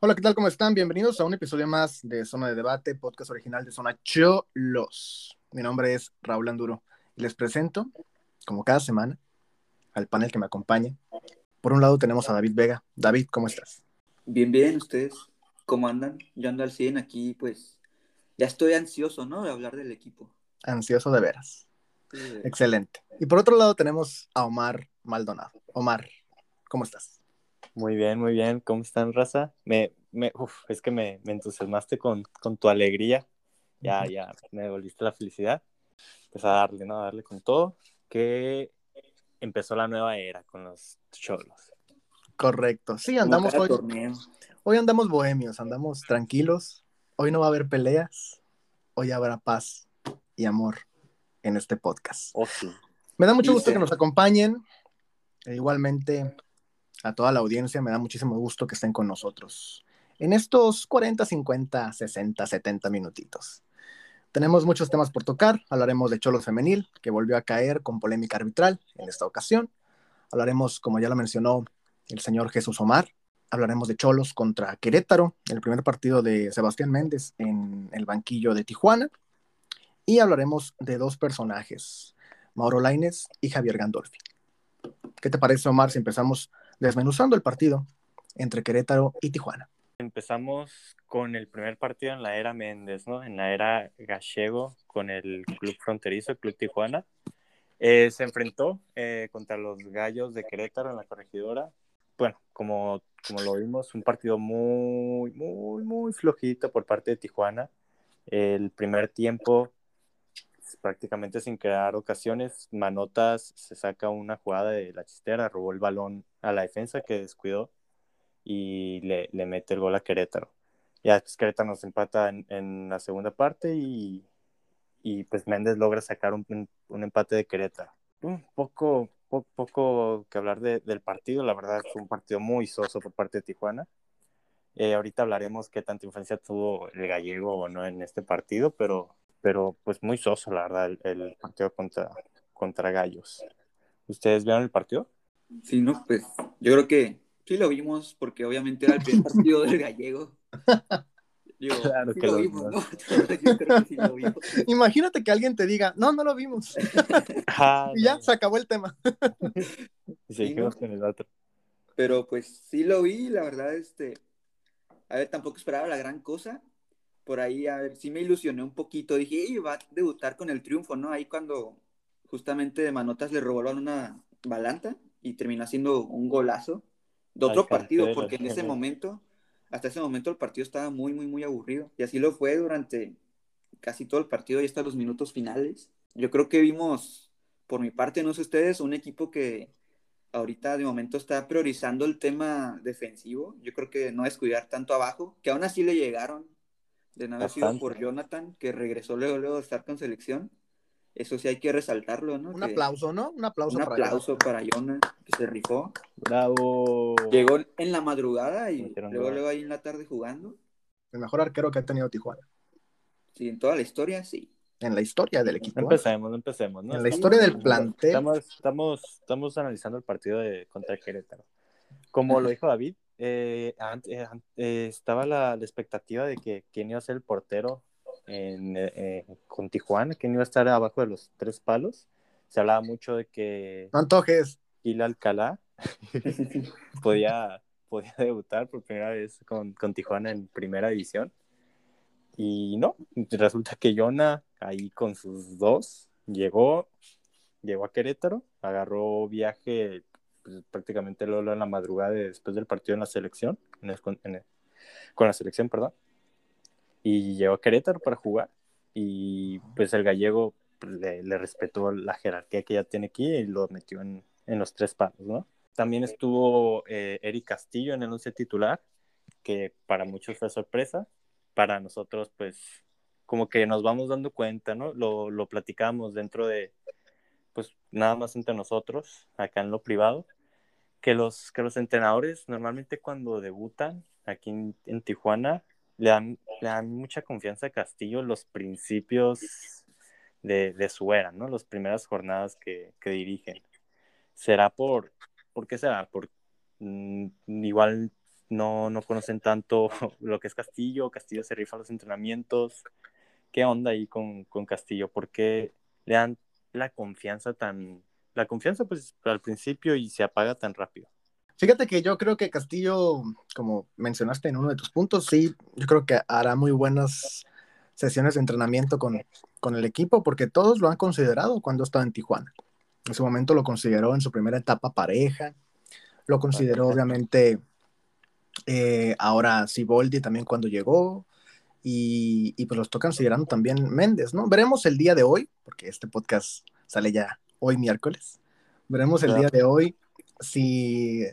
Hola, ¿qué tal? ¿Cómo están? Bienvenidos a un episodio más de Zona de Debate, podcast original de Zona Cholos. Mi nombre es Raúl Anduro y les presento, como cada semana, al panel que me acompaña. Por un lado tenemos a David Vega. David, ¿cómo estás? Bien, bien, ¿ustedes cómo andan? Yo ando al 100 aquí, pues ya estoy ansioso, ¿no? De hablar del equipo. Ansioso de veras. Sí, Excelente. Y por otro lado tenemos a Omar Maldonado. Omar, ¿cómo estás? Muy bien, muy bien. ¿Cómo están, raza? Me, me, uf, es que me, me entusiasmaste con, con tu alegría. Ya, ya, me devolviste la felicidad. Pues a darle, ¿no? A darle con todo. Que empezó la nueva era con los cholos. Correcto. Sí, andamos hoy. torneo. Hoy andamos bohemios, andamos tranquilos. Hoy no va a haber peleas. Hoy habrá paz y amor en este podcast. Oh, sí. Me da mucho gusto que nos acompañen. E igualmente a toda la audiencia, me da muchísimo gusto que estén con nosotros en estos 40, 50, 60, 70 minutitos. Tenemos muchos temas por tocar. Hablaremos de Cholos Femenil, que volvió a caer con polémica arbitral en esta ocasión. Hablaremos, como ya lo mencionó el señor Jesús Omar, hablaremos de Cholos contra Querétaro, el primer partido de Sebastián Méndez en el banquillo de Tijuana. Y hablaremos de dos personajes, Mauro Laines y Javier Gandolfi. ¿Qué te parece, Omar, si empezamos desmenuzando el partido entre Querétaro y Tijuana? Empezamos con el primer partido en la era Méndez, ¿no? En la era gallego con el Club Fronterizo, el Club Tijuana. Eh, se enfrentó eh, contra los Gallos de Querétaro en la corregidora. Bueno, como, como lo vimos, un partido muy, muy, muy flojito por parte de Tijuana. El primer tiempo, prácticamente sin crear ocasiones, Manotas se saca una jugada de la chistera, robó el balón a la defensa que descuidó y le, le mete el gol a Querétaro. Ya después Querétaro nos empata en, en la segunda parte y, y pues Méndez logra sacar un, un- empate de Querétaro. Un poco, po- poco que hablar de- del partido, la verdad fue un partido muy soso por parte de Tijuana. Eh, ahorita hablaremos qué tanta influencia tuvo el gallego o no en este partido, pero, pero pues muy soso, la verdad, el, el partido contra, contra Gallos. ¿Ustedes vieron el partido? Sí, no, pues yo creo que sí lo vimos porque obviamente era el primer partido del gallego. Digo, Claro sí que lo lo vimos, vimos. ¿no? Yo creo que sí lo vimos. Imagínate que alguien te diga, no, no lo vimos. Ah, Y ya no. se acabó el tema. Y Sí, seguimos ¿no? con el otro. Pero pues sí lo vi, la verdad, este, a ver, tampoco esperaba la gran cosa. Por ahí, a ver, sí me ilusioné un poquito. Dije, "Ey, va a debutar con el triunfo, ¿no? Ahí cuando justamente de Manotas le robaron una balanta y terminó haciendo un golazo de otro partido, porque en ese momento, hasta ese momento el partido estaba muy, muy, muy aburrido. Y así lo fue durante casi todo el partido y hasta los minutos finales. Yo creo que vimos, por mi parte, no sé ustedes, un equipo que ahorita de momento está priorizando el tema defensivo. Yo creo que no descuidar tanto abajo, que aún así le llegaron de no haber sido por Jonathan, que regresó luego, luego de estar con selección. Eso sí hay que resaltarlo, ¿no? Un Que- aplauso, ¿no? Un aplauso Un para aplauso para Jonah, que se rifó. Bravo. Llegó en la madrugada y luego, gol. luego ahí en la tarde jugando. el mejor arquero que ha tenido Tijuana Sí, en toda la historia, sí. en la historia del equipo. ¿eh? Empecemos, empecemos. ¿no? En la historia del plantel. Estamos, estamos, estamos analizando el partido de, contra Querétaro. Como lo dijo David, eh, ant- eh, eh, estaba la, la expectativa de que quién iba a ser el portero en, eh, eh, con Tijuana, quién iba a estar abajo de los tres palos. Se hablaba mucho de que No antojes. Gil Alcalá podía, podía debutar por primera vez con, con Tijuana en primera división. Y no, resulta que Jonah, ahí con sus dos, llegó, llegó a Querétaro, agarró viaje pues, prácticamente luego en la madrugada de- después del partido en la selección, en el- en el- con la selección, perdón, y llegó a Querétaro para jugar. Y pues el gallego pues, le, le respetó la jerarquía que ya tiene aquí y lo metió en, en los tres palos, ¿no? También estuvo eh, Eric Castillo en el once titular, que para muchos fue sorpresa, para nosotros pues como que nos vamos dando cuenta, ¿no? Lo, lo platicamos dentro de, pues nada más entre nosotros, acá en lo privado, que los, que los entrenadores normalmente cuando debutan aquí en, Tijuana le dan, le dan mucha confianza a Castillo los principios de, de su era, ¿no? Las primeras jornadas que, que dirigen. ¿Será por, por qué será? Por, mm, igual no, no conocen tanto lo que es Castillo, Castillo se rifa los entrenamientos. ¿Qué onda ahí con, con Castillo? ¿Por qué le dan la confianza tan, la confianza pues al principio y se apaga tan rápido? Fíjate que yo creo que Castillo, como mencionaste en uno de tus puntos, sí, yo creo que hará muy buenas sesiones de entrenamiento con, con el equipo porque todos lo han considerado cuando estaba en Tijuana. En su momento lo consideró en su primera etapa pareja, lo consideró obviamente eh, ahora Siboldi también cuando llegó, y, y, pues lo está considerando también Méndez, ¿no? Veremos el día de hoy, porque este podcast sale ya hoy miércoles. Veremos el día de hoy si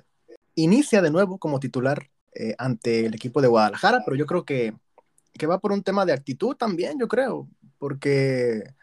inicia de nuevo como titular eh, ante el equipo de Guadalajara, pero yo creo que, que, va por un tema de actitud también, yo creo, porque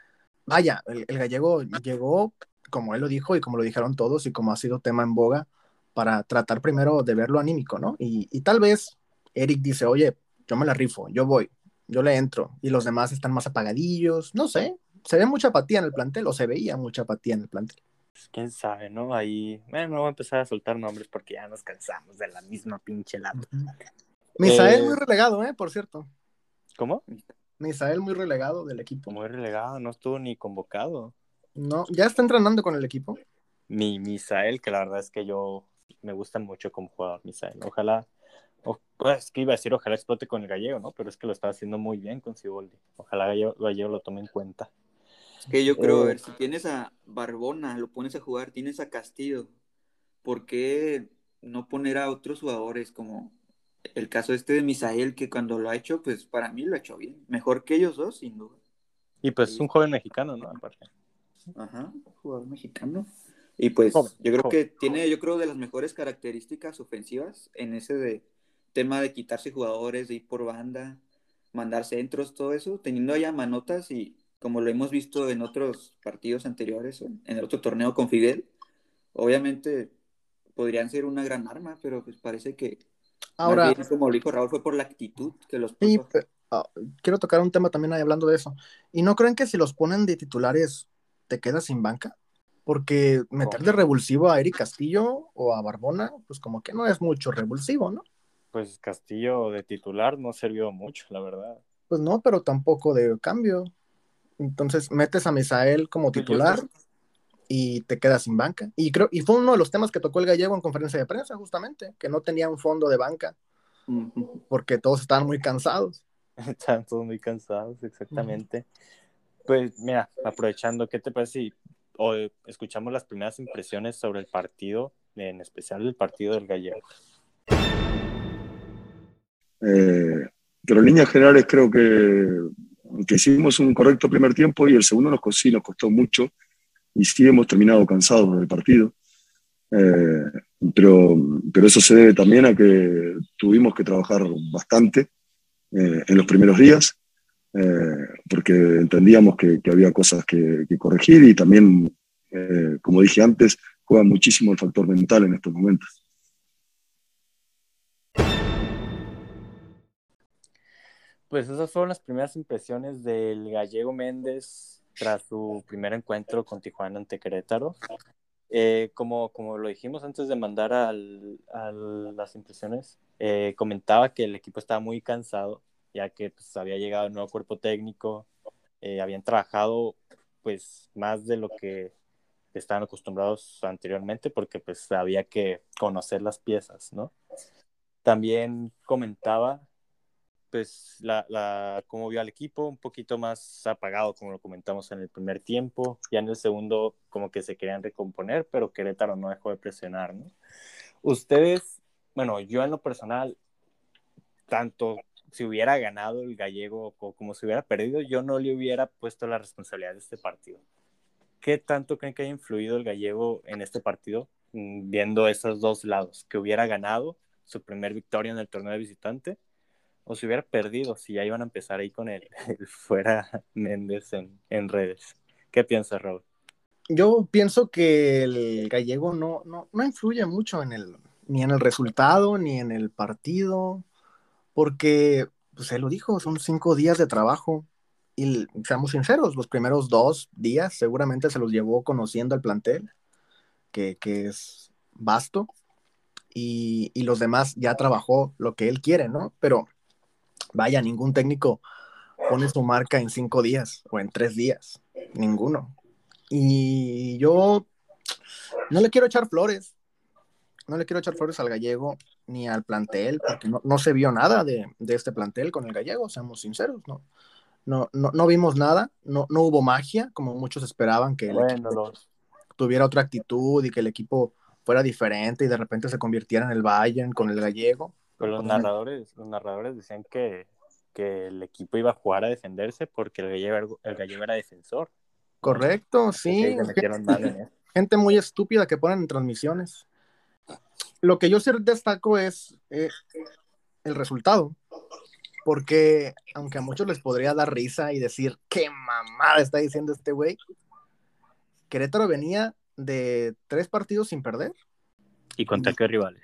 vaya, el, el gallego llegó, como él lo dijo y como lo dijeron todos y como ha sido tema en boga, para tratar primero de verlo anímico, ¿no? Y, y, tal vez Eric dice, oye, yo me la rifo, yo voy, yo le entro, y los demás están más apagadillos, no sé, se ve mucha apatía en el plantel, o se veía mucha apatía en el plantel. Pues, quién sabe, ¿no? Ahí, bueno, no voy a empezar a soltar nombres porque ya nos cansamos de la misma pinche lata. Misael eh... muy relegado, ¿eh? Por cierto. ¿Cómo? Misael muy relegado del equipo. Muy relegado, no estuvo ni convocado. No, ya está entrenando con el equipo. Mi Misael, que la verdad es que yo me gustan mucho como jugador, Misael. Ojalá, o, pues que iba a decir, ojalá explote con el gallego, ¿no? Pero es que lo está haciendo muy bien con Ciboldi. Ojalá gallego, gallego lo tome en cuenta. Que yo creo, a ver, si tienes a Barbona, lo pones a jugar, tienes a Castillo, ¿por qué no poner a otros jugadores como el caso este de Misael, que cuando lo ha hecho, pues para mí lo ha hecho bien. Mejor que ellos dos, sin duda. Y pues es un joven mexicano, ¿no? Aparte. Ajá, jugador mexicano. Y pues joven, yo creo joven. que tiene, yo creo, de las mejores características ofensivas en ese de tema de quitarse jugadores, de ir por banda, mandar centros, todo eso, teniendo allá manotas y como lo hemos visto en otros partidos anteriores, en el otro torneo con Fidel, obviamente podrían ser una gran arma, pero pues parece que ahora bien, como lo dijo Raúl fue por la actitud que los sí, uh, quiero tocar un tema también ahí hablando de eso. ¿Y no creen que si los ponen de titulares te quedas sin banca? Porque meter de revulsivo a Eric Castillo o a Barbona, pues como que no es mucho revulsivo, ¿no? Pues Castillo de titular no sirvió mucho, la verdad. Pues no, pero tampoco de cambio. Entonces metes a Misael como titular y te quedas sin banca. Y creo, y fue uno de los temas que tocó el gallego en conferencia de prensa, justamente, que no tenía un fondo de banca, uh -huh. porque todos estaban muy cansados. Estaban todos muy cansados, exactamente. Uh -huh. Pues mira, aprovechando, ¿qué te parece si hoy escuchamos las primeras impresiones sobre el partido, en especial el partido del gallego? Eh, pero en líneas generales creo que que hicimos un correcto primer tiempo y el segundo nos, costó mucho y sí hemos terminado cansados del partido. Eh, pero, pero eso se debe también a que tuvimos que trabajar bastante eh, en los primeros días, eh, porque entendíamos que, había cosas que, corregir y también, como dije antes, juega muchísimo el factor mental en estos momentos. Pues esas fueron las primeras impresiones del gallego Méndez tras su primer encuentro con Tijuana ante Querétaro. Eh, como, como lo dijimos antes de mandar al, a las impresiones, eh, comentaba que el equipo estaba muy cansado, ya que pues, había llegado un nuevo cuerpo técnico, eh, habían trabajado pues más de lo que estaban acostumbrados anteriormente, porque pues había que conocer las piezas, ¿no? También comentaba pues la, la, vio al equipo, un poquito más apagado, como lo comentamos en el primer tiempo. Ya en el segundo, como que se querían recomponer, pero Querétaro no dejó de presionar, ¿no? Ustedes, bueno, yo en lo personal, tanto si hubiera ganado el gallego o como si hubiera perdido, yo no le hubiera puesto la responsabilidad de este partido. ¿Qué tanto creen que haya influido el gallego en este partido, mm, viendo esos dos lados? Que hubiera ganado su primer victoria en el torneo de visitante o si hubiera perdido, si ya iban a empezar ahí con el, el fuera Méndez en, en, redes. ¿Qué piensas, Raúl? Yo pienso que el gallego no, no, no influye mucho en el, ni en el resultado, ni en el partido, porque, pues él lo dijo, son cinco días de trabajo. Y seamos sinceros, los primeros dos días seguramente se los llevó conociendo al plantel, que, que es vasto. y, y, los demás ya trabajó lo que él quiere, ¿no? Pero vaya, ningún técnico pone su marca en cinco días o en tres días, ninguno. Y yo no le quiero echar flores, no le quiero echar flores al gallego ni al plantel, porque no, no se vio nada de, de, este plantel con el gallego, seamos sinceros, ¿no? No, no, no vimos nada, no, no hubo magia, como muchos esperaban que el Bueno, equipo los, tuviera otra actitud y que el equipo fuera diferente y de repente se convirtiera en el Bayern con el gallego. Pero los narradores, los narradores decían que, que el equipo iba a jugar a defenderse porque el gallego, era- el gallego era defensor. Correcto, sí. Sí, se metieron mal en eso. gente muy estúpida que ponen en transmisiones. Lo que yo sí destaco es eh, el resultado, porque aunque a muchos les podría dar risa y decir, qué mamada está diciendo este güey, Querétaro venía de tres partidos sin perder ¿Y contra qué rivales?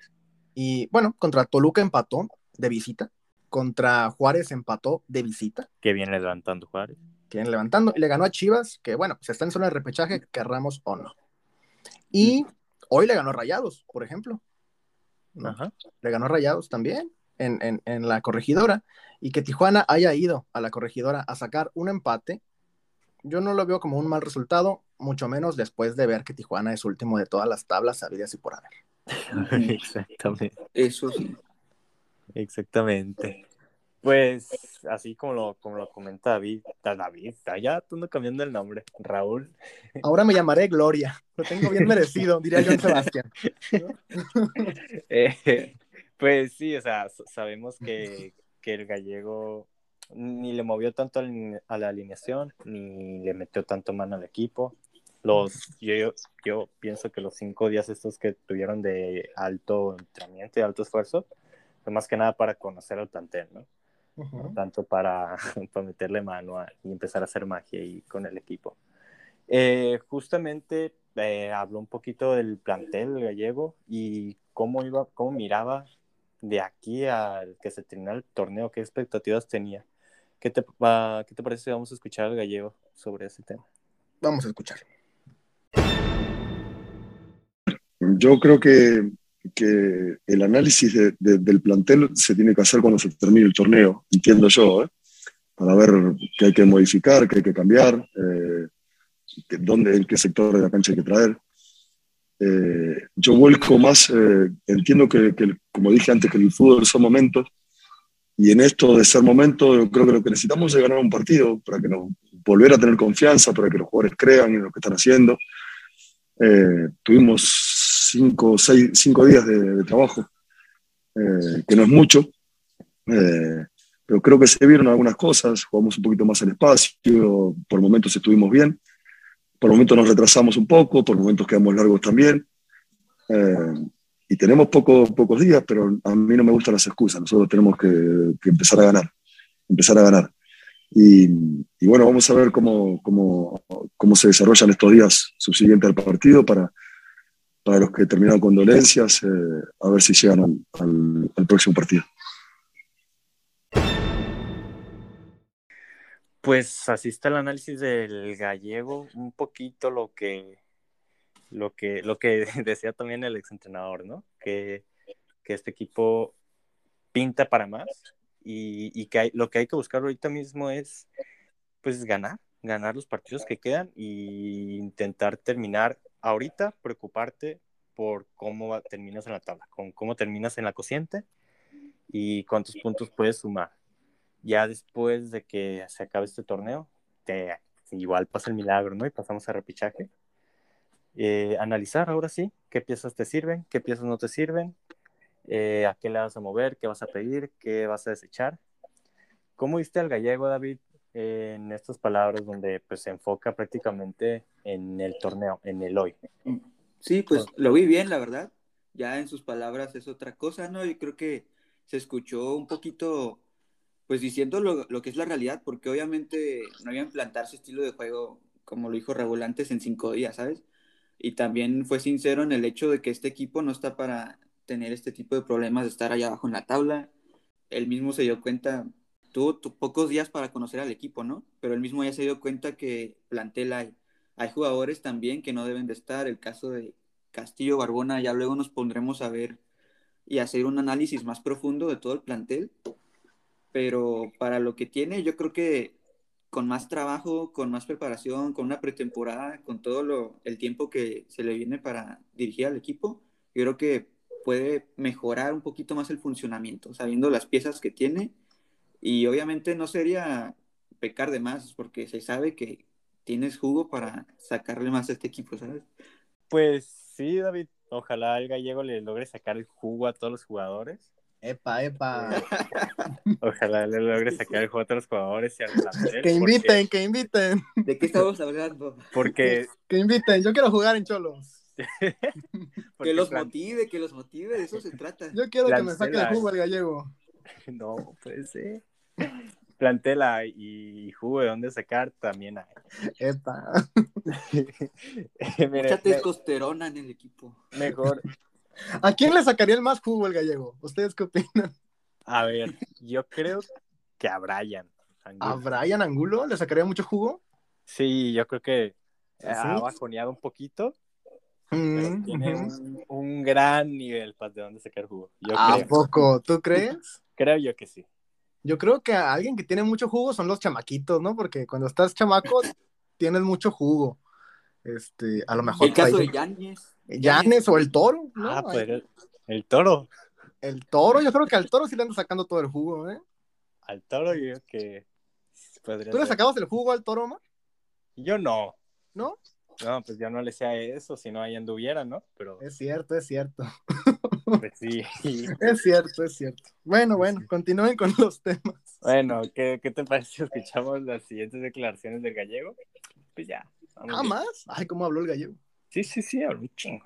Y bueno, contra Toluca empató de visita, contra Juárez empató de visita, Que viene levantando Juárez. que viene levantando, y le ganó a Chivas, que bueno, se está en zona de repechaje, querramos o no. Y hoy le ganó a Rayados, por ejemplo. ¿no? Ajá. le ganó a Rayados también en, en, en la corregidora y que Tijuana haya ido a la corregidora a sacar un empate, yo no lo veo como un mal resultado, mucho menos después de ver que Tijuana es último de todas las tablas sabidas y por haber. Exactamente. Eso sí. Exactamente. Pues así como lo, como lo comenta David, da- David, está ya ando cambiando el nombre, Raúl. Ahora me llamaré Gloria, lo tengo bien merecido, diría John Sebastián. Eh, pues sí, o sea, sabemos que, que el gallego ni le movió tanto a la alineación, ni le metió tanto mano al equipo. Los, yo, pienso que los cinco días estos que tuvieron de alto entrenamiento y alto esfuerzo, fue más que nada para conocer al plantel, ¿no? Tanto para, para meterle mano a- y empezar a hacer magia ahí con el equipo. Eh, justamente eh, habló un poquito del plantel gallego y cómo iba, cómo miraba de aquí al que se terminara el torneo, qué expectativas tenía. ¿Qué te, va- ¿Qué te parece si vamos a escuchar al gallego sobre ese tema? Vamos a escuchar. Yo creo que, que el análisis de- de- del plantel se tiene que hacer cuando se termine el torneo, entiendo yo, ¿eh? para ver qué hay que modificar, qué hay que cambiar, eh, dónde, en qué sector de la cancha hay que traer. Eh, yo vuelco más, eh, entiendo que, que, como dije antes, que el fútbol son momentos, y en esto de ser momento, yo creo que lo que necesitamos es ganar un partido para que nos volver a tener confianza, para que los jugadores crean en lo que están haciendo. Eh, tuvimos cinco, seis, cinco días de, de trabajo, eh, que no es mucho, eh, pero creo que se vieron algunas cosas, jugamos un poquito más el espacio, por momentos estuvimos bien, por momentos nos retrasamos un poco, por momentos quedamos largos también. Eh, y tenemos poco, pocos días, pero a mí no me gustan las excusas, nosotros tenemos que, que empezar a ganar, empezar a ganar. Y, y bueno, vamos a ver cómo, cómo, cómo se desarrollan estos días subsiguientes al partido para, para los que terminaron con dolencias, eh, a ver si llegan al, próximo partido. Pues así está el análisis del gallego, un poquito lo que lo que lo que decía también el exentrenador, ¿no? Que, que este equipo pinta para más y, y que lo que hay que buscar ahorita mismo es pues ganar, ganar los partidos que quedan e intentar terminar ahorita, preocuparte por cómo terminas en la tabla, con cómo terminas en la cociente y cuántos puntos puedes sumar ya después de que se acabe este torneo, te, igual pasa el milagro, ¿no? Y pasamos a repichaje. Eh, analizar ahora sí qué piezas te sirven, qué piezas no te sirven, eh, a qué le vas a mover, qué vas a pedir, qué vas a desechar. ¿Cómo viste al gallego, David, en estas palabras donde pues, se enfoca prácticamente en el torneo, en el hoy? Sí, pues lo vi bien, la verdad. Ya en sus palabras es otra cosa, ¿no? Y creo que se escuchó un poquito, pues diciendo lo, lo que es la realidad, porque obviamente no iba a implantar su estilo de juego, como lo dijo Raúl antes, en cinco días, ¿sabes? Y también fue sincero en el hecho de que este equipo no está para tener este tipo de problemas de estar allá abajo en la tabla. Él mismo se dio cuenta, tuvo tu- pocos días para conocer al equipo, ¿no? Pero él mismo ya se dio cuenta que plantel hay. Hay jugadores también que no deben de estar. El caso de Castillo Barbona, ya luego nos pondremos a ver y hacer un análisis más profundo de todo el plantel. Pero para lo que tiene, yo creo que con más trabajo, con más preparación, con una pretemporada, con todo lo, el tiempo que se le viene para dirigir al equipo, yo creo que puede mejorar un poquito más el funcionamiento, sabiendo las piezas que tiene. Y obviamente no sería pecar de más, porque se sabe que tienes jugo para sacarle más a este equipo, ¿sabes? Pues sí, David. Ojalá el gallego le logre sacar el jugo a todos los jugadores. Epa, epa. Ojalá le logre sacar el juego a todos los jugadores y al plantel. Que inviten, que inviten. ¿De qué estamos hablando? Porque. Que inviten, yo quiero jugar en Cholos. que los motive, que los motive, de eso se trata. Yo quiero que me saque el jugo el gallego. No, puede ser. Plantela y jugo de dónde sacar también hay. Epa. Mucha testosterona en el equipo. Mejor. ¿A quién le sacaría el más jugo el gallego? ¿Ustedes qué opinan? A ver, yo creo que a Brian. ¿A Brian Angulo le sacaría mucho jugo? Sí, yo creo que ha bajoneado un poquito. Mm, tiene un, gran nivel para de dónde sacar jugo. ¿A poco? ¿Tú crees? Creo yo que sí. Yo creo que a alguien que tiene mucho jugo son los chamaquitos, ¿no? Porque cuando estás chamaco tienes mucho jugo. Este, a lo mejor. El caso de Yanes. Yanes o el toro, ¿no? Ah, pues el, toro. El toro, yo creo que al toro sí le anda sacando todo el jugo, ¿eh? Al toro yo creo que. ¿Tú le sacabas el jugo al toro, Omar? Yo no. ¿No? No, pues yo no le sea eso, si no ahí anduviera, ¿no? Pero... Es cierto, es cierto. Pues sí. Es cierto, es cierto. Bueno, bueno, continúen con los temas. Bueno, ¿qué, qué te parece si escuchamos las siguientes declaraciones del gallego? Pues ya. ¿Ah, más? Ay, ¿cómo habló el gallego? Sí, sí, sí, habló un chingo.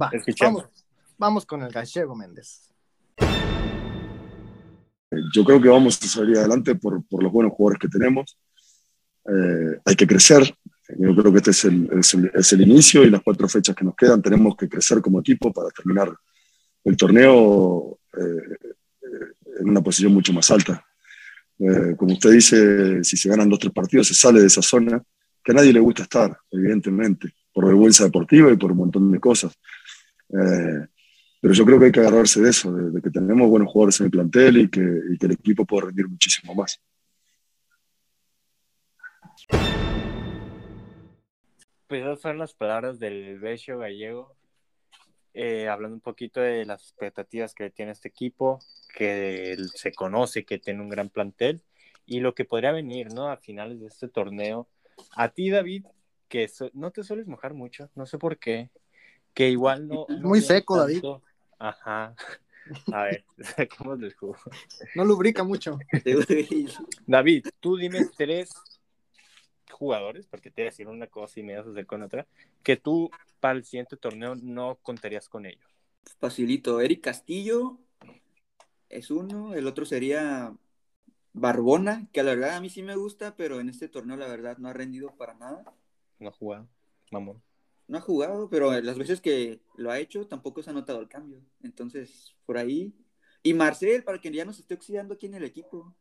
Va, Vamos, vamos con el gallego Méndez. Yo creo que vamos a salir adelante por, por los buenos jugadores que tenemos. Eh, hay que crecer, yo creo que este es el, es, el, inicio y las cuatro fechas que nos quedan tenemos que crecer como equipo para terminar el torneo eh, en una posición mucho más alta. Eh, como usted dice, si se ganan dos o tres partidos se sale de esa zona que a nadie le gusta estar, evidentemente, por vergüenza deportiva y por un montón de cosas. Eh, pero yo creo que hay que agarrarse de eso, de, que tenemos buenos jugadores en el plantel y que el equipo puede rendir muchísimo más. Pues esas fueron las palabras del Becho Gallego, eh, hablando un poquito de las expectativas que tiene este equipo, que se conoce que tiene un gran plantel y lo que podría venir, ¿no? A finales de este torneo. A ti, David, que no te sueles mojar mucho, no sé por qué, que igual no... Muy seco, David. Ajá. A ver, saquemos del jugo. No lubrica mucho. David, tú dime tres jugadores, porque te voy a decir una cosa y me vas a hacer con otra, que tú para el siguiente torneo no contarías con ellos. Facilito, Eric Castillo es uno, el otro sería Barbona, que la verdad a mí sí me gusta, pero en este torneo la verdad no ha rendido para nada. No ha jugado, mamón. No ha jugado, pero las veces que lo ha hecho tampoco se ha notado el cambio. Entonces, por ahí. Y Marcel, para que ya no se esté oxidando aquí en el equipo.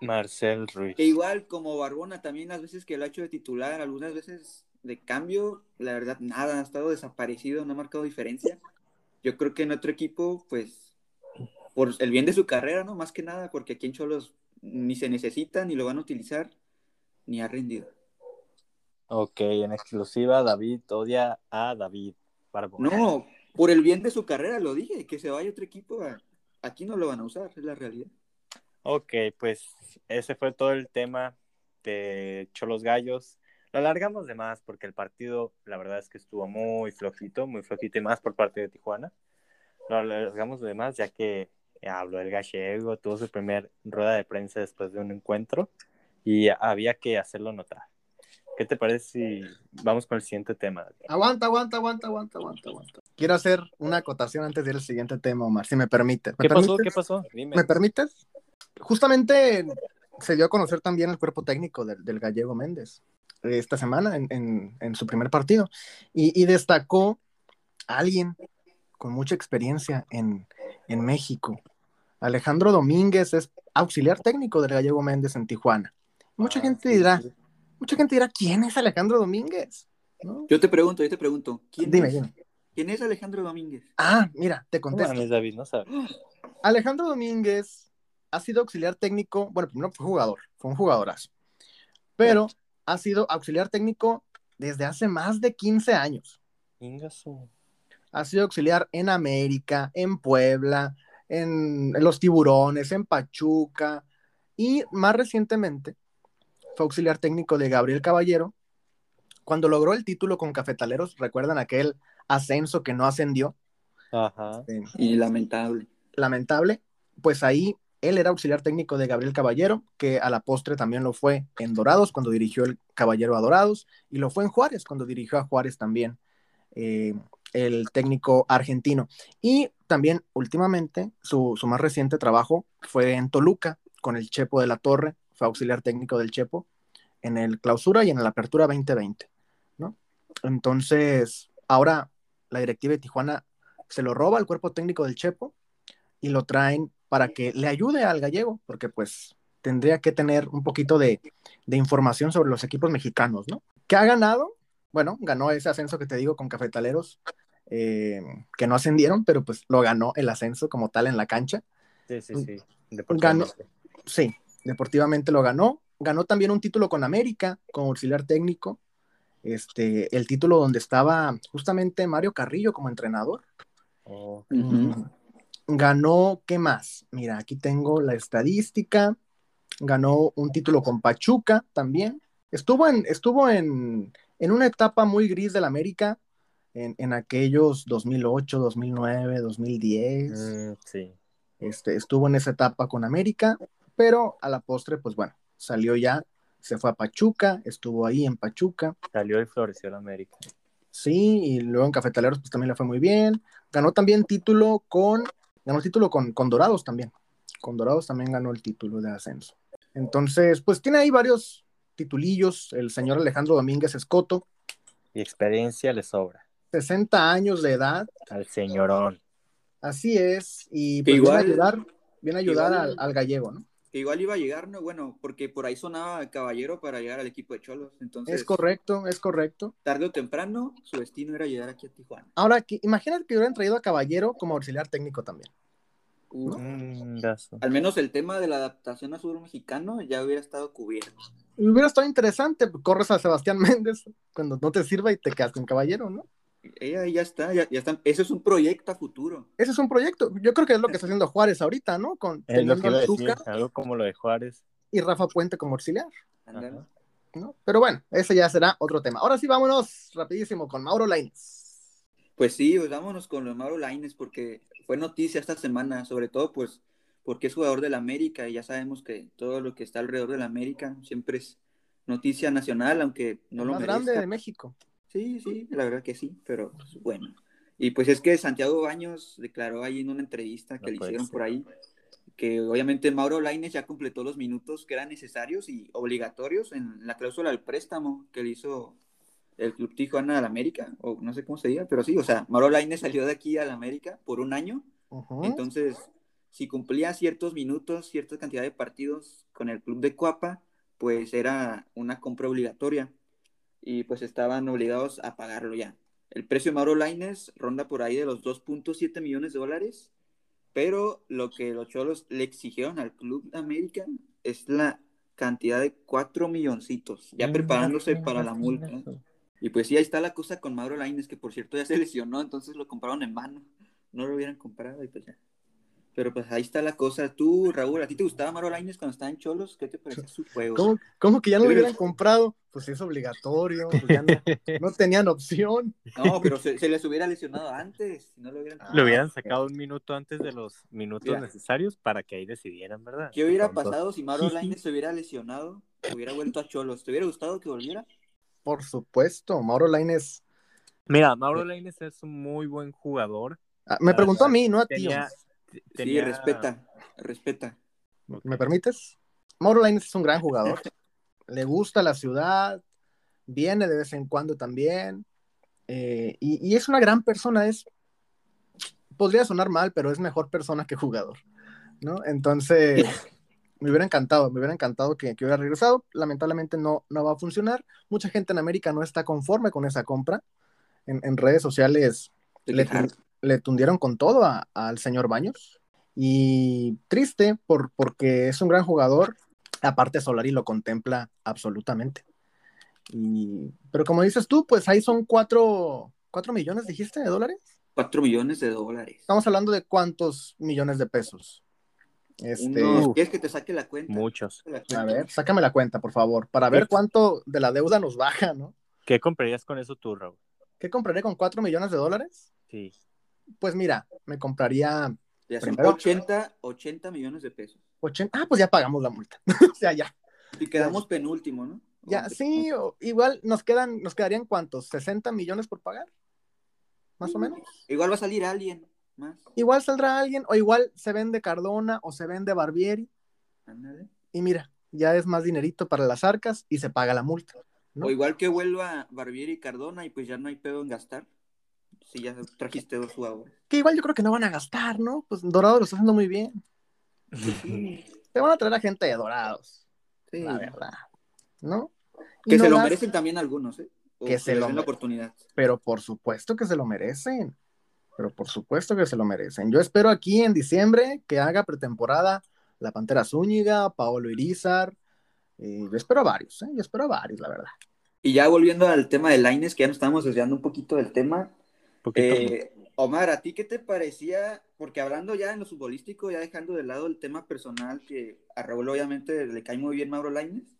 Marcel Ruiz. Que igual como Barbona también las veces que lo ha hecho de titular, algunas veces de cambio, la verdad nada, ha estado desaparecido, no ha marcado diferencia. Yo creo que en otro equipo, pues, por el bien de su carrera, ¿no? Más que nada, porque aquí en Cholos ni se necesita, ni lo van a utilizar, ni ha rendido. Ok, en exclusiva David odia a David Barbona. No, por el bien de su carrera lo dije, que se vaya otro equipo, aquí no lo van a usar, es la realidad. Ok, pues ese fue todo el tema de Cholos Gallos. Lo alargamos de más porque el partido, la verdad es que estuvo muy flojito, muy flojito y más por parte de Tijuana. Lo alargamos de más ya que habló el gallego, tuvo su primer rueda de prensa después de un encuentro y había que hacerlo notar. ¿Qué te parece si vamos con el siguiente tema? Aguanta, aguanta, aguanta, aguanta, aguanta, aguanta. Quiero hacer una acotación antes de ir al siguiente tema, Omar, si me permite. ¿Qué pasó? ¿Qué pasó? Dime. ¿Me permites? Justamente se dio a conocer también el cuerpo técnico del, gallego Méndez esta semana en, su primer partido y, destacó a alguien con mucha experiencia en, México. Alejandro Domínguez es auxiliar técnico del gallego Méndez en Tijuana. Mucha ah, gente dirá, mucha gente dirá, ¿quién es Alejandro Domínguez? Yo te pregunto, yo te pregunto, ¿quién, dime, es, dime. ¿Quién es Alejandro Domínguez? Ah, mira, te No contesto. mames, David, no sabes. Alejandro Domínguez ha sido auxiliar técnico, bueno, primero fue jugador, fue un jugadorazo, pero ha sido auxiliar técnico desde hace más de 15 años. Venga su- Ha sido auxiliar en América, en Puebla, en, en los Tiburones, en Pachuca y más recientemente fue auxiliar técnico de Gabriel Caballero cuando logró el título con Cafetaleros. ¿Recuerdan aquel ascenso que no ascendió? Ajá. Y lamentable. lamentable, pues ahí él era auxiliar técnico de Gabriel Caballero, que a la postre también lo fue en Dorados cuando dirigió el Caballero a Dorados, y lo fue en Juárez cuando dirigió a Juárez también, eh, el técnico argentino. Y también últimamente su, más reciente trabajo fue en Toluca con el Chepo de la Torre, fue auxiliar técnico del Chepo en el clausura y en la apertura 2020, ¿no? Entonces, ahora la directiva de Tijuana se lo roba al cuerpo técnico del Chepo y lo traen para que le ayude al gallego, porque pues tendría que tener un poquito de, de información sobre los equipos mexicanos, ¿no? ¿Qué ha ganado? Bueno, ganó ese ascenso que te digo con Cafetaleros, eh, que no ascendieron, pero pues lo ganó el ascenso como tal en la cancha. Sí, sí, sí. Ganó. Deportivamente. Sí, deportivamente lo ganó. Ganó también un título con América, como auxiliar técnico. Este, el título donde estaba justamente Mario Carrillo como entrenador. Oh. Mm, Ganó, ¿qué más? Mira, aquí tengo la estadística. Ganó un título con Pachuca también. Estuvo en, estuvo en, en una etapa muy gris del América, en, en aquellos 2008, 2009, 2010. mm, sí. Este, estuvo en esa etapa con América, pero a la postre, pues bueno, salió ya, se fue a Pachuca, estuvo ahí en Pachuca. Salió y floreció la América. Sí, y luego en Cafetaleros pues también le fue muy bien. Ganó también título con, ganó título con, con Dorados también. Con Dorados también ganó el título de ascenso. Entonces, pues tiene ahí varios titulillos. El señor Alejandro Domínguez Escoto, Y experiencia le sobra 60 años de edad, al señorón. así es, y pues Igual- viene a ayudar, viene a ayudar igual- al, al gallego, ¿no? Que igual iba a llegar, ¿no? Bueno, porque por ahí sonaba Caballero para llegar al equipo de Cholos. Entonces, Es correcto, es correcto. tarde o temprano, su destino era llegar aquí a Tijuana. Ahora, que, imagínate que hubieran traído a Caballero como auxiliar técnico también. Mm. Al menos el tema de la adaptación a sur mexicano ya hubiera estado cubierto. Hubiera estado interesante, pues, corres a Sebastián Méndez cuando no te sirva y te quedas con Caballero, ¿no? Ella ya está, ya, ya está. Eso es un proyecto a futuro. Ese es un proyecto. Yo creo que es lo que está haciendo Juárez ahorita, ¿no? Con Es lo que iba a al decir, algo como lo de Juárez. y Rafa Puente como auxiliar. ¿no? Pero bueno, ese ya será otro tema. Ahora sí, vámonos rapidísimo con Mauro Lainez. Pues sí, pues vámonos con los Mauro Laines porque fue noticia esta semana, sobre todo pues porque es jugador del América y ya sabemos que todo lo que está alrededor del América siempre es noticia nacional, aunque no el lo más merezca. grande de México. Sí, sí, la verdad que sí, pero pues, bueno. Y pues es que Santiago Baños declaró ahí en una entrevista que No le hicieron ser. por ahí que obviamente Mauro Laines ya completó los minutos que eran necesarios y obligatorios en la cláusula del préstamo que le hizo el Club Tijuana al América, o no sé cómo se diga, pero sí, o sea, Mauro Laines salió de aquí al América por un año, entonces si cumplía ciertos minutos, cierta cantidad de partidos con el Club de Cuapa, pues era una compra obligatoria y pues estaban obligados a pagarlo ya. El precio de Mauro Laines ronda por ahí de los 2.7 millones de dólares, pero lo que los cholos le exigieron al Club de América es la cantidad de 4 milloncitos, ya preparándose para la multa. Y pues sí, ahí está la cosa con Mauro Laines, que por cierto ya se lesionó, entonces lo compraron en mano. No lo hubieran comprado y pues ya. Pero pues ahí está la cosa. Tú, Raúl, ¿a ti te gustaba Mauro Laines cuando estaba en Cholos? ¿Qué te parecía su juego? ¿Cómo, cómo que ya no lo hubieran comprado? Pues es obligatorio, pues ya no, no tenían opción. No, pero se, se les hubiera lesionado antes. Si no lo hubieran Lo hubieran sacado un minuto antes de los minutos Mira. necesarios para que ahí decidieran, ¿verdad? ¿Qué hubiera pasado si Mauro Laines se hubiera lesionado? Hubiera vuelto a Cholos. ¿Te hubiera gustado que volviera? Por supuesto, Mauro Lainez. Mira, Mauro Lainez es un muy buen jugador. Ah, me preguntó a mí, no a ti. Tenía, Sí, respeta, respeta. ¿Me permites? Mauro Lainez es un gran jugador. Le gusta la ciudad, viene de vez en cuando también. eh, y, y es una gran persona. Es, podría sonar mal, pero es mejor persona que jugador. ¿no? Entonces, me hubiera encantado, me hubiera encantado que, que hubiera regresado. Lamentablemente no, no va a funcionar. Mucha gente en América no está conforme con esa compra. En, en redes sociales le, le, tundieron con todo al señor Baños. Y triste por, porque es un gran jugador. Aparte, Solari lo contempla absolutamente. Y, pero como dices tú, pues ahí son cuatro, cuatro millones, dijiste, de dólares. Cuatro millones de dólares. Estamos hablando de cuántos millones de pesos. Este... ¿Quieres que te saque la cuenta? Muchos. A ver, sácame la cuenta, por favor, para ver cuánto de la deuda nos baja, ¿no? ¿Qué comprarías con eso tú, Raúl? ¿Qué compraré con cuatro millones de dólares? Sí. Pues mira, me compraría. Ya primero... 80, 80 millones de pesos. 80... Ah, pues ya pagamos la multa. o sea, ya. Y quedamos penúltimo, ¿no? Ya, sí, igual nos quedan, nos quedarían cuántos, 60 millones por pagar, más o menos. Igual va a salir alguien más. Igual saldrá alguien, o igual se vende Cardona o se vende Barbieri. Y mira, ya es más dinerito para las arcas y se paga la multa. O igual que vuelva Barbieri y Cardona y pues ya no hay pedo en gastar. Si ya trajiste dos jugadores. Que igual yo creo que no van a gastar, ¿no? Pues Dorado lo está haciendo muy bien. Se van a traer a gente de Dorados. Sí. La verdad. ¿No? que se lo merecen también algunos, ¿eh? que se lo den la oportunidad. Pero por supuesto que se lo merecen. Pero por supuesto que se lo merecen. Yo espero aquí en diciembre que haga pretemporada la Pantera Zúñiga, Paolo Irizar. Eh, yo espero a varios, ¿eh? Yo espero a varios, la verdad. Y ya volviendo al tema de Laines, que ya nos estamos desviando un poquito del tema. Eh, Omar, ¿a ti qué te parecía? Porque hablando ya en lo futbolístico, ya dejando de lado el tema personal, que a Raúl obviamente le cae muy bien Mauro Laines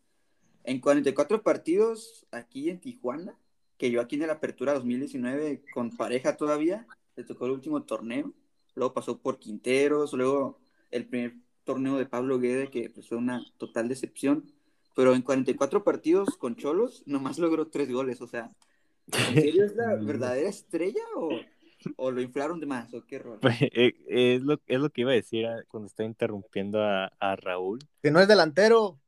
en 44 partidos aquí en Tijuana, que yo aquí en la Apertura 2019 con pareja todavía, le tocó el último torneo, luego pasó por Quinteros, luego el primer torneo de Pablo Guede, que pues, fue una total decepción, pero en 44 partidos con Cholos nomás logró tres goles, o sea, ¿en serio es la verdadera estrella o, lo inflaron de más o qué rol? Pues, eh, es, lo, es lo que iba a decir ah, cuando estoy interrumpiendo a, a Raúl. Que no es delantero.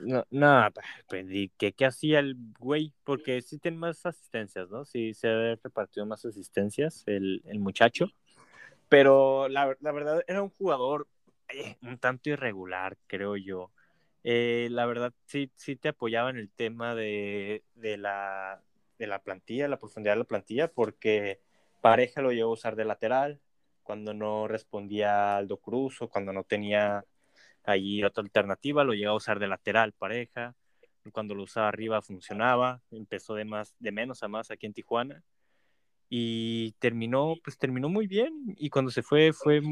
No, no, pues, ¿qué, ¿qué hacía el güey? Porque sí tiene más asistencias, ¿no? Sí se ha repartido más asistencias el, el muchacho. Pero la, la, verdad era un jugador eh, un tanto irregular, creo yo. Eh, la verdad sí, sí te apoyaba en el tema de, de, la, de la plantilla, la profundidad de la plantilla, porque pareja lo llevó a usar de lateral cuando no respondía Aldo Cruz o cuando no tenía Allí otra alternativa, lo llegó a usar de lateral pareja. Cuando lo usaba arriba funcionaba. Empezó de, más, de menos a más aquí en Tijuana. Y terminó, pues terminó muy bien. Y cuando se fue, fue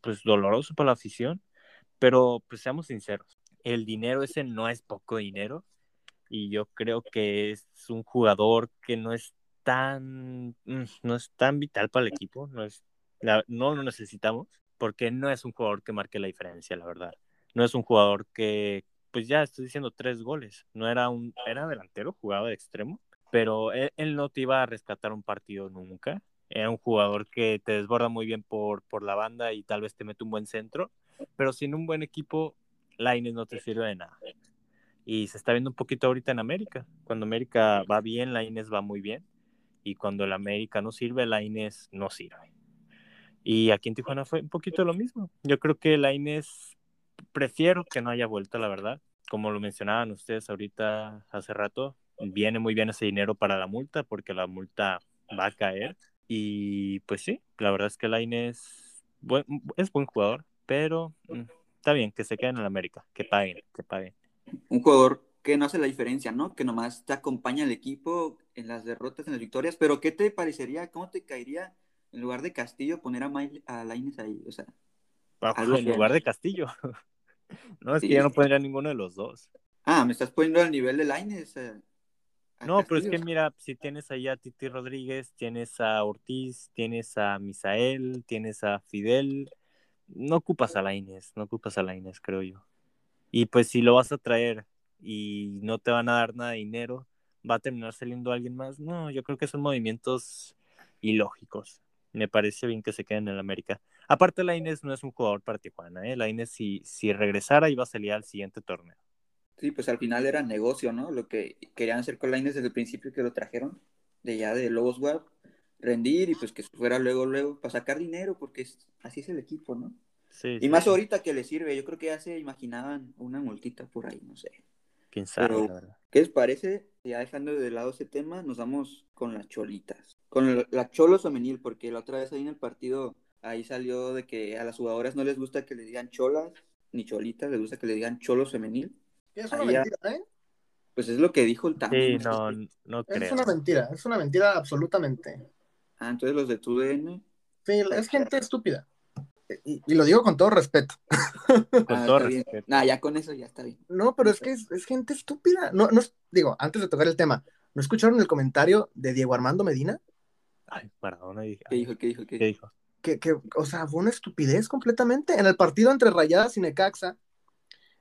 pues doloroso para la afición. Pero pues seamos sinceros, el dinero ese no es poco dinero. Y yo creo que es un jugador que no es tan, mm, no es tan vital para el equipo. No, es, no lo necesitamos porque no es un jugador que marque la diferencia, la verdad. No es un jugador que, pues ya estoy diciendo tres goles. No era un, era delantero, jugaba de extremo, pero él, no te iba a rescatar un partido nunca. Era un jugador que te desborda muy bien por, por la banda y tal vez te mete un buen centro, pero sin un buen equipo, Laines no te sirve de nada. Y se está viendo un poquito ahorita en América. Cuando América va bien, Laines va muy bien. Y cuando el América no sirve, Laines no sirve. Y aquí en Tijuana fue un poquito lo mismo. Yo creo que la Inés prefiero que no haya vuelto, la verdad. Como lo mencionaban ustedes ahorita hace rato, viene muy bien ese dinero para la multa porque la multa va a caer. Y pues sí, la verdad es que la Inés es buen jugador, pero mm, está bien que se queden en América, que paguen, que paguen. Un jugador que no hace la diferencia, ¿no? Que nomás te acompaña al equipo en las derrotas, en las victorias, pero ¿qué te parecería, cómo te caería en lugar de Castillo, poner a, Mail, a ahí, o sea. en lugar de Castillo. no, es que ya no pondría ninguno de los dos. Ah, me estás poniendo al nivel de Laines. Eh, no, pero es que mira, si tienes ahí a Titi Rodríguez, tienes a Ortiz, tienes a Misael, tienes a Fidel, no ocupas a Laines, no ocupas a Laines, creo yo. Y pues si lo vas a traer y no te van a dar nada de dinero, va a terminar saliendo alguien más. No, yo creo que son movimientos ilógicos me parece bien que se queden en el América. Aparte, la Inés no es un jugador para Tijuana, ¿eh? La Inés, si, si regresara, iba a salir al siguiente torneo. Sí, pues al final era negocio, ¿no? Lo que querían hacer con la Inés desde el principio que lo trajeron, de ya de Lobos Web, rendir y pues que fuera luego, luego, para sacar dinero, porque así es el equipo, ¿no? Sí, y más ahorita que le sirve, yo creo que ya se imaginaban una multita por ahí, no sé. quién sabe, Pero- la verdad. ¿Qué les parece? Ya dejando de lado ese tema, nos vamos con las cholitas. Con el- la cholo femenil, porque la otra vez ahí en el partido, ahí salió de que a las jugadoras no les gusta que le digan cholas ni cholitas, les gusta que le digan cholos femenil. Es una Ahí ya- mentira, ¿eh? Pues es lo que dijo el Tami. Sí, ¿no? no, no Es creo. una mentira, es una mentira absolutamente. Ah, entonces los de TUDN. Sí, es gente estúpida. Y, y lo digo con todo respeto. Con Ah, todo respeto. Nah, ya con eso ya está bien. No, pero es que es, es gente estúpida. No, no es- digo, antes de tocar el tema, ¿no escucharon el comentario de Diego Armando Medina? Ay, Maradona dije. ¿Qué dijo? ¿Qué dijo? ¿Qué ¿Qué dijo? dijo? Que, que, o sea, fue una estupidez completamente. En el partido entre Rayadas y Necaxa,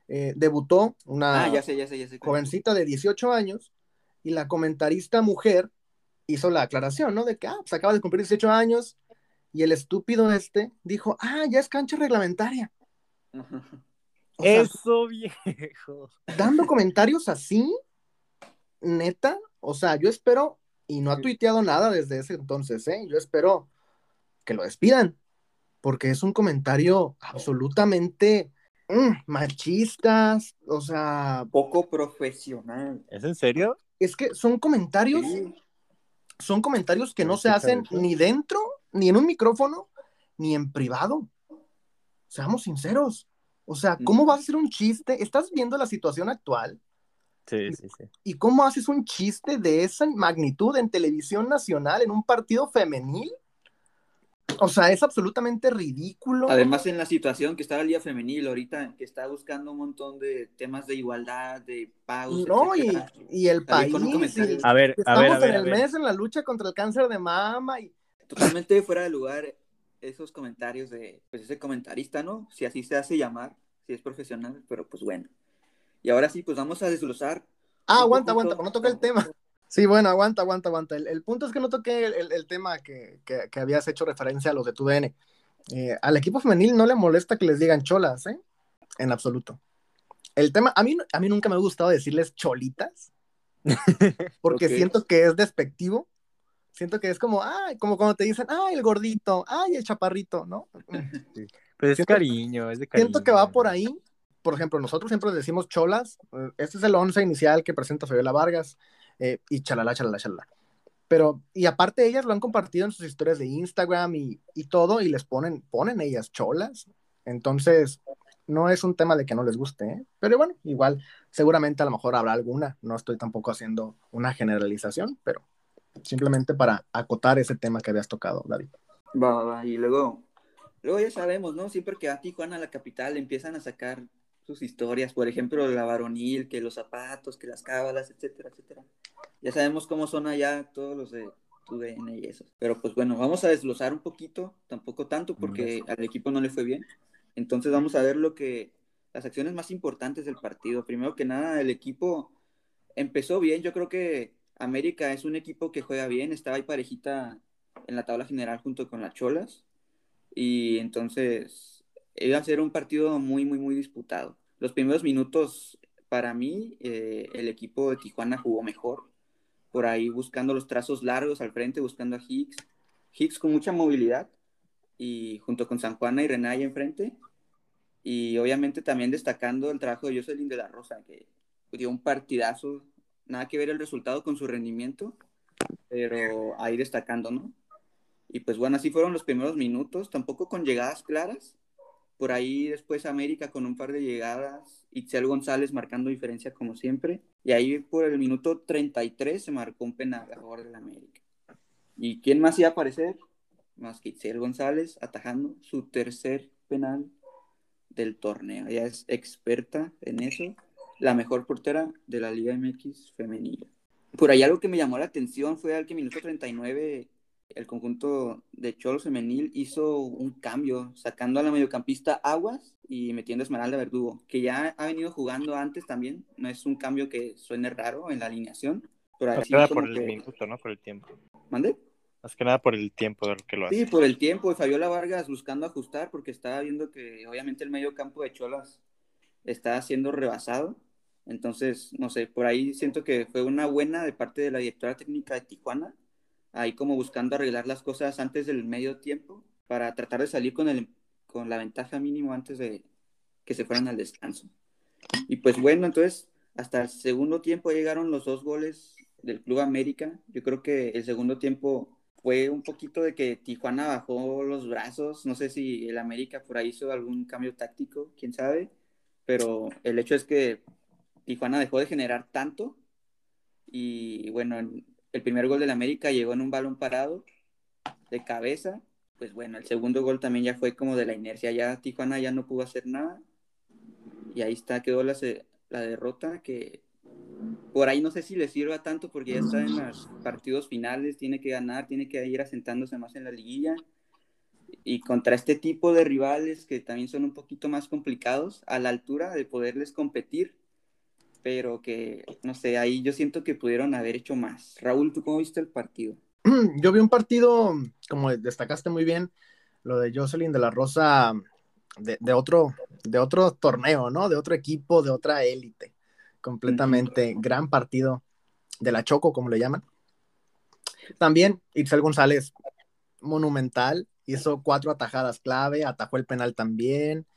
eh, debutó una Ah, ya sé, ya sé, ya sé. jovencita de 18 años y la comentarista mujer hizo la aclaración, ¿no? De que, ah, pues acaba de cumplir 18 años y el estúpido este dijo, ah, ya es cancha reglamentaria. O sea, Eso, viejo. dando comentarios así, neta, o sea, yo espero, y no ha tuiteado nada desde ese entonces, ¿eh? Yo espero que lo despidan, porque es un comentario absolutamente mm, machistas, o sea, Poco profesional. ¿Es en serio? es que son comentarios, Sí. son comentarios que no se hacen ni dentro, ni en un micrófono, ni en privado. Seamos sinceros. O sea, ¿cómo Mm. vas a hacer un chiste? ¿Estás viendo la situación actual? Sí, sí, sí. ¿Y cómo haces un chiste de esa magnitud en televisión nacional en un partido femenil? O sea, es absolutamente ridículo. Además, en la situación que está la Liga Femenil ahorita, que está buscando un montón de temas de igualdad, de pagos, no, y, el país. y-. A ver, a estamos ver, a ver. en a el ver. mes en la lucha contra el cáncer de mama. Y, Totalmente fuera de lugar esos comentarios de pues ese comentarista, ¿no? Si así se hace llamar, si es profesional, pero pues bueno. Y ahora sí, pues vamos a desglosar. Ah, aguanta, poquito- aguanta, no toqué el tema. Sí, bueno, aguanta, aguanta, aguanta. El, el punto es que no toqué el, el- el tema que, que- que habías hecho referencia a los de tu DN. Eh, al equipo femenil no le molesta que les digan cholas, ¿eh? En absoluto. El tema, a mí, a mí nunca me ha gustado decirles cholitas, porque siento que es despectivo. Siento que es como, ay, como cuando te dicen, ay, el gordito, ay, el chaparrito, ¿no? Pues es Siento- cariño, es de cariño. Siento que va por ahí. Por ejemplo, nosotros siempre decimos cholas. eh, Este es el once inicial que presenta Fabiola Vargas eh, y chalala, chalala, chalala. Pero, y aparte ellas lo han compartido en sus historias de Instagram y, y todo, y les ponen, ponen ellas cholas. Entonces, no es un tema de que no les guste, ¿eh? Pero bueno, igual, seguramente a lo mejor habrá alguna. No estoy tampoco haciendo una generalización, pero simplemente para acotar ese tema que habías tocado, David. Va, va. Y luego, luego ya sabemos, ¿no? Siempre que a Tijuana, la capital, empiezan a sacar sus historias. Por ejemplo, la varonil, que los zapatos, que las cábalas, etcétera, etcétera. Ya sabemos cómo son allá todos los de TUDN y eso. Pero pues bueno, vamos a desglosar un poquito, tampoco tanto, porque al equipo no le fue bien. Entonces vamos a ver lo que, las acciones más importantes del partido. Primero que nada, el equipo empezó bien. Yo creo que América es un equipo que juega bien, estaba ahí parejita en la tabla general junto con las Cholas. Y entonces iba a ser un partido muy, muy, muy disputado. Los primeros minutos, para mí, eh, el equipo de Tijuana jugó mejor. Por ahí buscando los trazos largos al frente, buscando a Higgs. Higgs con mucha movilidad y junto con San Juana y Renaya enfrente. Y obviamente también destacando el trabajo de Jocelyn de la Rosa, que dio un partidazo. Nada que ver el resultado con su rendimiento, pero ahí destacando, ¿no? Y pues bueno, así fueron los primeros minutos, tampoco con llegadas claras. Por ahí después América con un par de llegadas, Itzel González marcando diferencia como siempre. Y ahí por el minuto 33 se marcó un penal a favor del América. ¿Y quién más iba a aparecer? Más que Itzel González atajando su tercer penal del torneo. Ella es experta en eso. La mejor portera de la Liga MX femenina. Por ahí algo que me llamó la atención fue al que minuto 39 el conjunto de Cholos Femenil hizo un cambio, sacando a la mediocampista Aguas y metiendo a Esmeralda Verdugo, que ya ha venido jugando antes también. No es un cambio que suene raro en la alineación. Pero Más así que nada como por el que- minuto, ¿no? Por el tiempo. ¿Mande? Más que nada por el tiempo de lo que lo hace. Sí, por el tiempo. Y Fabiola Vargas buscando ajustar porque estaba viendo que obviamente el medio campo de Cholas está siendo rebasado. Entonces, no sé, por ahí siento que fue una buena de parte de la directora técnica de Tijuana, ahí como buscando arreglar las cosas antes del medio tiempo para tratar de salir con, el, con la ventaja mínimo antes de que se fueran al descanso. Y pues bueno, entonces hasta el segundo tiempo llegaron los dos goles del Club América. Yo creo que el segundo tiempo fue un poquito de que Tijuana bajó los brazos. No sé si el América por ahí hizo algún cambio táctico, quién sabe. Pero el hecho es que Tijuana dejó de generar tanto. Y bueno, el primer gol del América llegó en un balón parado de cabeza. Pues bueno, el segundo gol también ya fue como de la inercia. Ya Tijuana ya no pudo hacer nada. Y ahí está, quedó la, la derrota que por ahí no sé si le sirva tanto porque ya está en los partidos finales, tiene que ganar, tiene que ir asentándose más en la liguilla. Y contra este tipo de rivales que también son un poquito más complicados, a la altura de poderles competir, pero que, no sé, ahí yo siento que pudieron haber hecho más. Raúl, ¿tú cómo viste el partido? Yo vi un partido, como destacaste muy bien, lo de Jocelyn de la Rosa de, otro, de otro torneo, ¿no? De otro equipo, de otra élite. Completamente gran partido de la Choco, como le llaman. También Itzel González, monumental, hizo cuatro atajadas clave, atajó el penal también.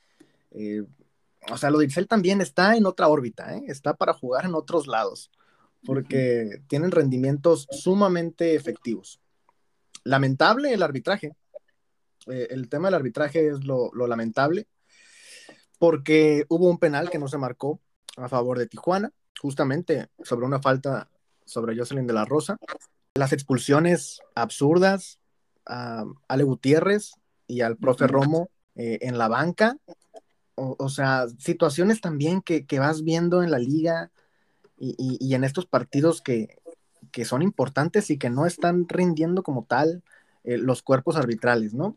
Eh, o sea, lo de Itzel también está en otra órbita, ¿eh? está para jugar en otros lados, porque tienen rendimientos sumamente efectivos. Lamentable el arbitraje, eh, el tema del arbitraje es lo, lamentable, porque hubo un penal que no se marcó a favor de Tijuana, justamente sobre una falta sobre Jocelyn de la Rosa. Las expulsiones absurdas a Ale Gutiérrez y al profe Romo eh, en la banca. O, sea, situaciones también que, vas viendo en la liga y, en estos partidos que, son importantes y que no están rindiendo como tal eh, los cuerpos arbitrales, ¿no?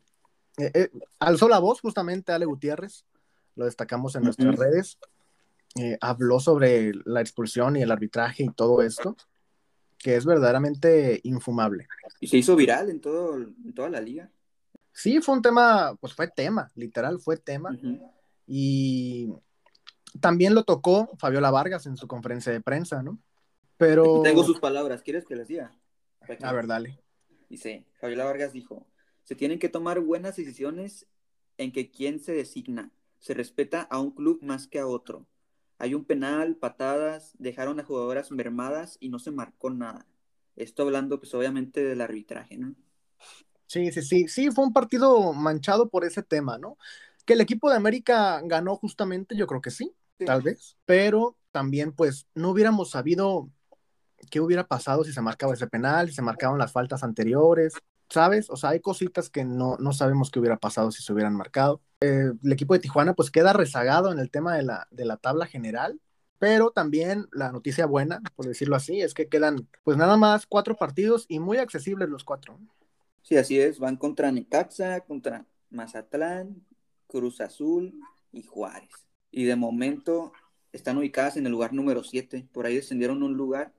Eh, eh, alzó la voz justamente Ale Gutiérrez, lo destacamos en nuestras redes, eh, habló sobre la expulsión y el arbitraje y todo esto, que es verdaderamente infumable. Y se hizo viral en, todo, en toda la liga. Sí, fue un tema, pues fue tema, literal fue tema. Y también lo tocó Fabiola Vargas en su conferencia de prensa, ¿no? Pero... tengo sus palabras, ¿quieres que las diga? A ver, dale. Dice, Fabiola Vargas dijo, se tienen que tomar buenas decisiones en que quién se designa. Se respeta a un club más que a otro. Hay un penal, patadas, dejaron a jugadoras mermadas y no se marcó nada. Esto hablando pues obviamente del arbitraje, ¿no? Sí, sí, sí, sí, fue un partido manchado por ese tema, ¿no? Que el equipo de América ganó justamente, yo creo que sí, tal vez, pero también pues no hubiéramos sabido qué hubiera pasado si se marcaba ese penal, si se marcaban las faltas anteriores. ¿sabes? O sea, hay cositas que no, sabemos qué hubiera pasado si se hubieran marcado. Eh, el equipo de Tijuana pues queda rezagado en el tema de la, de la tabla general, pero también la noticia buena, por decirlo así, es que quedan pues nada más cuatro partidos y muy accesibles los cuatro. Sí, así es, van contra Necaxa, contra Mazatlán, Cruz Azul y Juárez. Y de momento están ubicadas en el lugar número 7, por ahí descendieron un lugar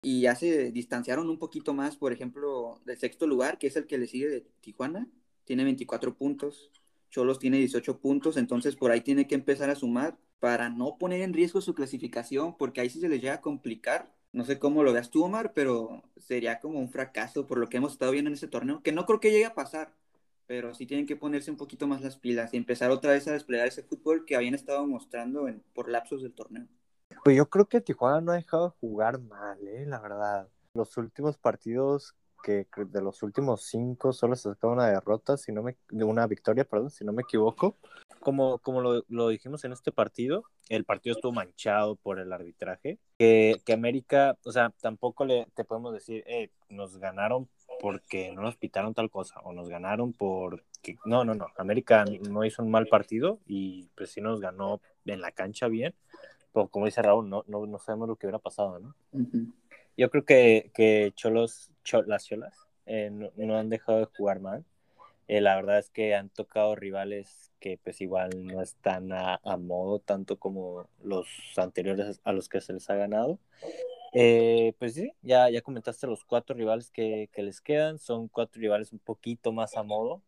y ya se distanciaron un poquito más, por ejemplo, del sexto lugar, que es el que le sigue de Tijuana, tiene 24 puntos, Cholos tiene 18 puntos, entonces por ahí tiene que empezar a sumar para no poner en riesgo su clasificación, porque ahí sí se les llega a complicar. No sé cómo lo veas tú, Omar, pero sería como un fracaso por lo que hemos estado viendo en ese torneo, que no creo que llegue a pasar, pero sí tienen que ponerse un poquito más las pilas y empezar otra vez a desplegar ese fútbol que habían estado mostrando por lapsos del torneo. Pues yo creo que Tijuana no ha dejado de jugar mal, ¿eh? la verdad. Los últimos partidos que de los últimos cinco solo se sacó una derrota, si no me, una victoria, perdón, si no me equivoco. Como, como lo, lo, dijimos en este partido, el partido estuvo manchado por el arbitraje. Que, que América, o sea, tampoco le, te podemos decir, eh, nos ganaron porque no nos pitaron tal cosa, o nos ganaron porque... No, no, no, América no hizo un mal partido y pues sí nos ganó en la cancha bien pues, como dice Raúl, no, no, no, sabemos lo que hubiera pasado, ¿no? Yo creo que, que Cholos, las Cholas, eh, no, han dejado de jugar mal. Eh, la verdad es que han tocado rivales que pues igual no están a, modo tanto como los anteriores a los que se les ha ganado. Eh, pues sí, ya, ya comentaste los cuatro rivales que, que les quedan, son cuatro rivales un poquito más a modo,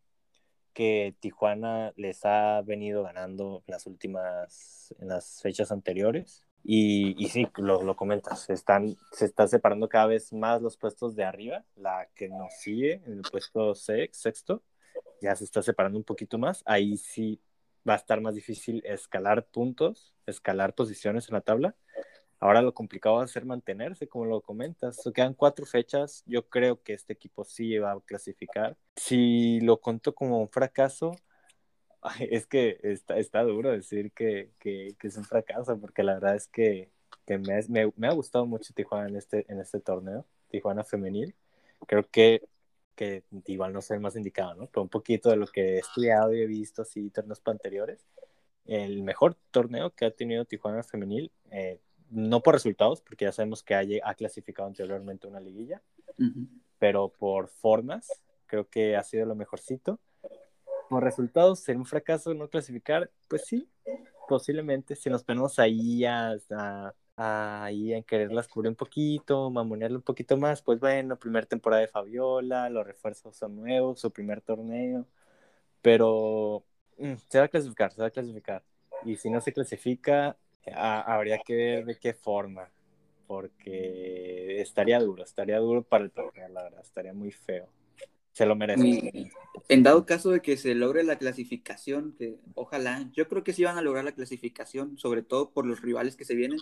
que Tijuana les ha venido ganando las últimas, en las fechas anteriores. Y, y sí, lo, lo comentas, están, se están separando cada vez más los puestos de arriba, la que nos sigue en el puesto sexto, ya se está separando un poquito más, ahí sí va a estar más difícil escalar puntos, escalar posiciones en la tabla. Ahora lo complicado va a ser mantenerse, como lo comentas. Quedan cuatro fechas. Yo creo que este equipo sí va a clasificar. Si lo conto como un fracaso, es que está, está duro decir que, que, que, es un fracaso, porque la verdad es que, que me, me, me, ha gustado mucho Tijuana en este, en este torneo, Tijuana femenil. Creo que, que igual no soy el más indicado, ¿no? Pero un poquito de lo que he estudiado y he visto así torneos anteriores. El mejor torneo que ha tenido Tijuana femenil, eh, no por resultados, porque ya sabemos que ha, ha clasificado anteriormente una liguilla, uh -huh. pero por formas, creo que ha sido lo mejorcito por resultados, ser un fracaso no clasificar, pues sí, posiblemente, si nos ponemos ahí a, a, a, ahí a quererlas cubrir un poquito, mamonearle un poquito más, pues bueno, primera temporada de Fabiola, los refuerzos son nuevos, su primer torneo, pero mm, se va a clasificar, se va a clasificar. Y si no se clasifica, a, habría que ver de qué forma, porque estaría duro, estaría duro para el torneo, la verdad, estaría muy feo se lo merece. En dado caso de que se logre la clasificación, que ojalá, yo creo que sí van a lograr la clasificación, sobre todo por los rivales que se vienen,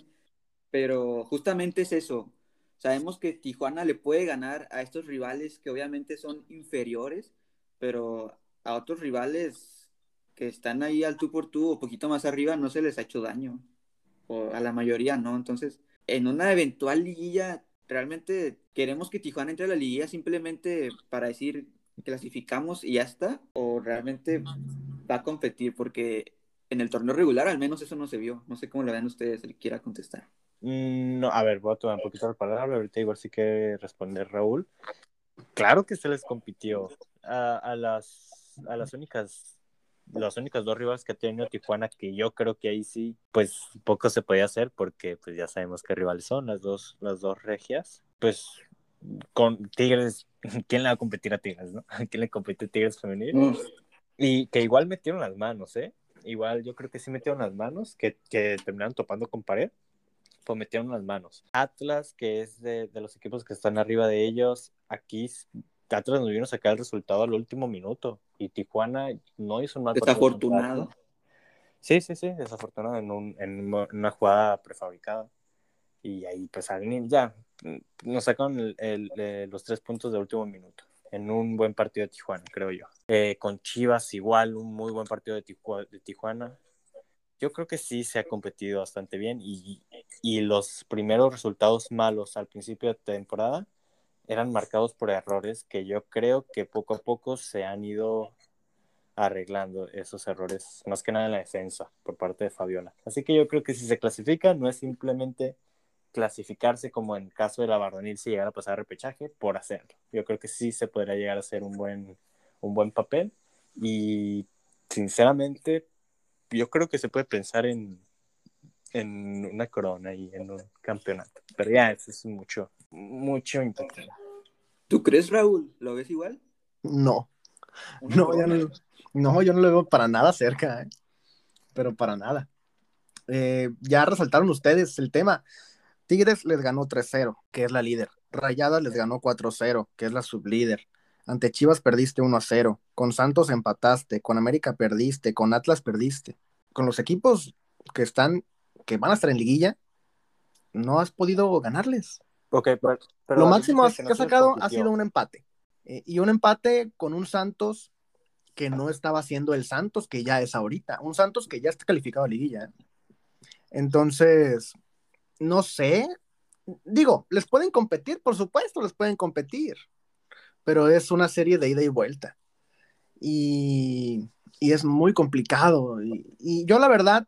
pero justamente es eso. Sabemos que Tijuana le puede ganar a estos rivales que obviamente son inferiores, pero a otros rivales que están ahí al tú por tú o poquito más arriba no se les ha hecho daño, o a la mayoría no. Entonces, en una eventual liguilla realmente queremos que Tijuana entre a la liguilla simplemente para decir clasificamos y ya está, o realmente va a competir, porque en el torneo regular al menos eso no se vio. No sé cómo lo ven ustedes, el quiera contestar. Mm, no, a ver, voy a tomar un poquito la palabra, ahorita igual sí que responder Raúl. Claro que se les compitió a, a las, a las únicas las únicas dos rivales que ha tenido Tijuana, que yo creo que ahí sí, pues poco se podía hacer, porque pues ya sabemos qué rivales son las dos, las dos regias. Pues con Tigres, ¿quién le va a competir a Tigres, no? ¿Quién le compite a Tigres femenil? Mm. Y que igual metieron las manos, ¿eh? Igual yo creo que sí metieron las manos, que, que terminaron topando con pared, pues metieron las manos. Atlas, que es de, de los equipos que están arriba de ellos, aquí Atlas nos vino a sacar el resultado al último minuto y Tijuana no hizo un mal Desafortunado. Sí, sí, sí, desafortunado en, un, en una jugada prefabricada. Y ahí pues ya nos sacaron el, el, el, los tres puntos de último minuto en un buen partido de Tijuana, creo yo. Eh, con Chivas igual, un muy buen partido de, Tijuana, de Tijuana. Yo creo que sí se ha competido bastante bien y, y los primeros resultados malos al principio de temporada eran marcados por errores que yo creo que poco a poco se han ido arreglando esos errores, más que nada en la defensa por parte de Fabiola. Así que yo creo que si se clasifica no es simplemente clasificarse como en caso de la Bardonil si llegara a pasar repechaje por hacerlo. Yo creo que sí se podría llegar a hacer un buen, un buen papel y sinceramente yo creo que se puede pensar en, en una corona y en un campeonato. Pero ya, eso es mucho, mucho impacto. ¿Tú crees, Raúl? ¿Lo ves igual? No. No, ya no, no, yo no lo veo para nada cerca, ¿eh? pero para nada. Eh, ya resaltaron ustedes el tema. Tigres les ganó 3-0, que es la líder. Rayadas les ganó 4-0, que es la sublíder. Ante Chivas perdiste 1-0. Con Santos empataste. Con América perdiste. Con Atlas perdiste. Con los equipos que están, que van a estar en liguilla, no has podido ganarles. Okay, pero, pero lo máximo que, que has sacado ha sido un empate. Eh, y un empate con un Santos que no estaba siendo el Santos que ya es ahorita. Un Santos que ya está calificado a liguilla. Entonces, no sé. Digo, les pueden competir, por supuesto, les pueden competir. Pero es una serie de ida y vuelta. Y, y es muy complicado. Y, y, yo, la verdad,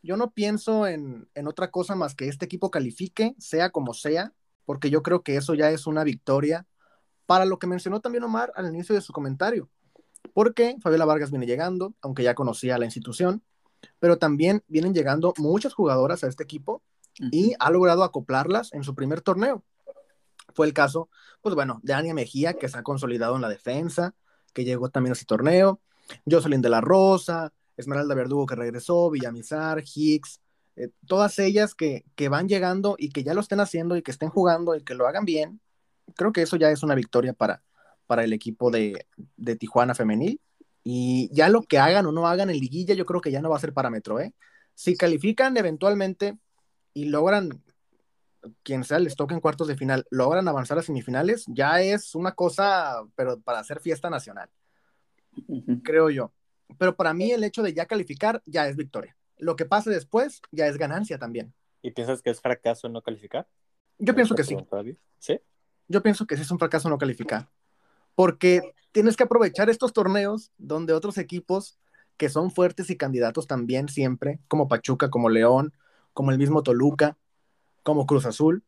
yo no pienso en, en otra cosa más que este equipo califique, sea como sea porque yo creo que eso ya es una victoria para lo que mencionó también Omar al inicio de su comentario, porque Fabiola Vargas viene llegando, aunque ya conocía la institución, pero también vienen llegando muchas jugadoras a este equipo y ha logrado acoplarlas en su primer torneo. Fue el caso, pues bueno, de Ania Mejía, que se ha consolidado en la defensa, que llegó también a ese torneo, Jocelyn de la Rosa, Esmeralda Verdugo que regresó, Villamizar, Hicks, eh, todas ellas que, que, van llegando y que ya lo estén haciendo y que estén jugando y que lo hagan bien, creo que eso ya es una victoria para, para el equipo de, de, Tijuana femenil. Y ya lo que hagan o no hagan en liguilla, yo creo que ya no va a ser parámetro. ¿eh? Si califican eventualmente y logran quien sea les toque en cuartos de final, logran avanzar a semifinales, ya es una cosa, pero para hacer fiesta nacional, creo yo. Pero para mí el hecho de ya calificar ya es victoria. Lo que pase después ya es ganancia también. ¿Y piensas que es fracaso no calificar? Yo pienso que sí. ¿Sí? Yo pienso que sí es un fracaso no calificar. Porque tienes que aprovechar estos torneos donde otros equipos que son fuertes y candidatos también siempre, como Pachuca, como León, como el mismo Toluca, como Cruz Azul,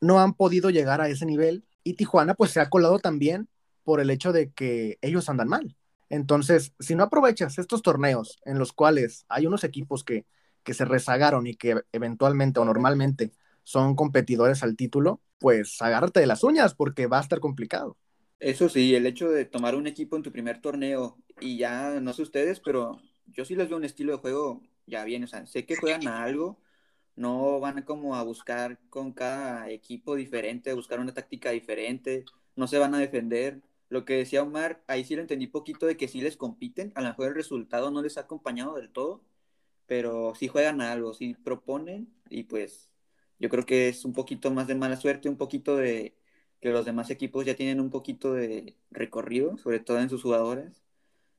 no han podido llegar a ese nivel y Tijuana pues se ha colado también por el hecho de que ellos andan mal. Entonces, si no aprovechas estos torneos en los cuales hay unos equipos que, que se rezagaron y que eventualmente o normalmente son competidores al título, pues agárrate de las uñas porque va a estar complicado. Eso sí, el hecho de tomar un equipo en tu primer torneo y ya, no sé ustedes, pero yo sí les veo un estilo de juego ya bien, o sea, sé que juegan a algo, no van como a buscar con cada equipo diferente, buscar una táctica diferente, no se van a defender. Lo que decía Omar, ahí sí lo entendí poquito de que sí les compiten, a lo mejor el resultado no les ha acompañado del todo, pero sí juegan a algo, sí proponen y pues yo creo que es un poquito más de mala suerte, un poquito de que los demás equipos ya tienen un poquito de recorrido, sobre todo en sus jugadores.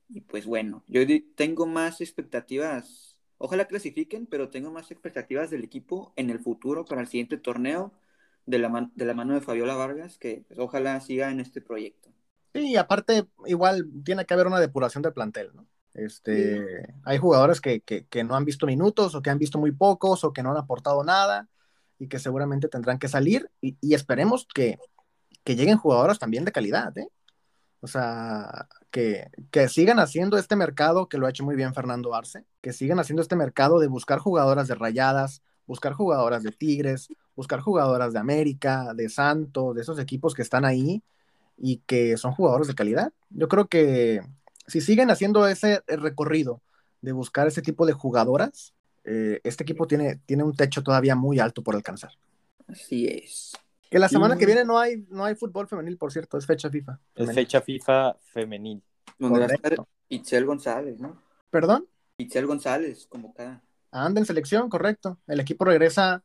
Y pues bueno, yo tengo más expectativas, ojalá clasifiquen, pero tengo más expectativas del equipo en el futuro para el siguiente torneo de la, de la mano de Fabiola Vargas, que pues, ojalá siga en este proyecto. Sí, y aparte, igual tiene que haber una depuración del plantel, ¿no? Este, Hay jugadores que, que, no han visto minutos o que han visto muy pocos o que no han aportado nada y que seguramente tendrán que salir y, y esperemos que, que lleguen jugadores también de calidad, ¿eh? O sea, que, que, sigan haciendo este mercado, que lo ha hecho muy bien Fernando Arce, que sigan haciendo este mercado de buscar jugadoras de rayadas, buscar jugadoras de Tigres, buscar jugadoras de América, de Santos, de esos equipos que están ahí y que son jugadores de calidad. Yo creo que si siguen haciendo ese recorrido de buscar ese tipo de jugadoras, eh, este equipo tiene, tiene un techo todavía muy alto por alcanzar. Así es. Que la semana que viene no hay, no hay fútbol femenil, por cierto, es fecha FIFA. Es fecha FIFA femenil. Donde va a estar Itzel González, ¿no? ¿Perdón? Itzel González, como cada. Anda en selección, correcto. El equipo regresa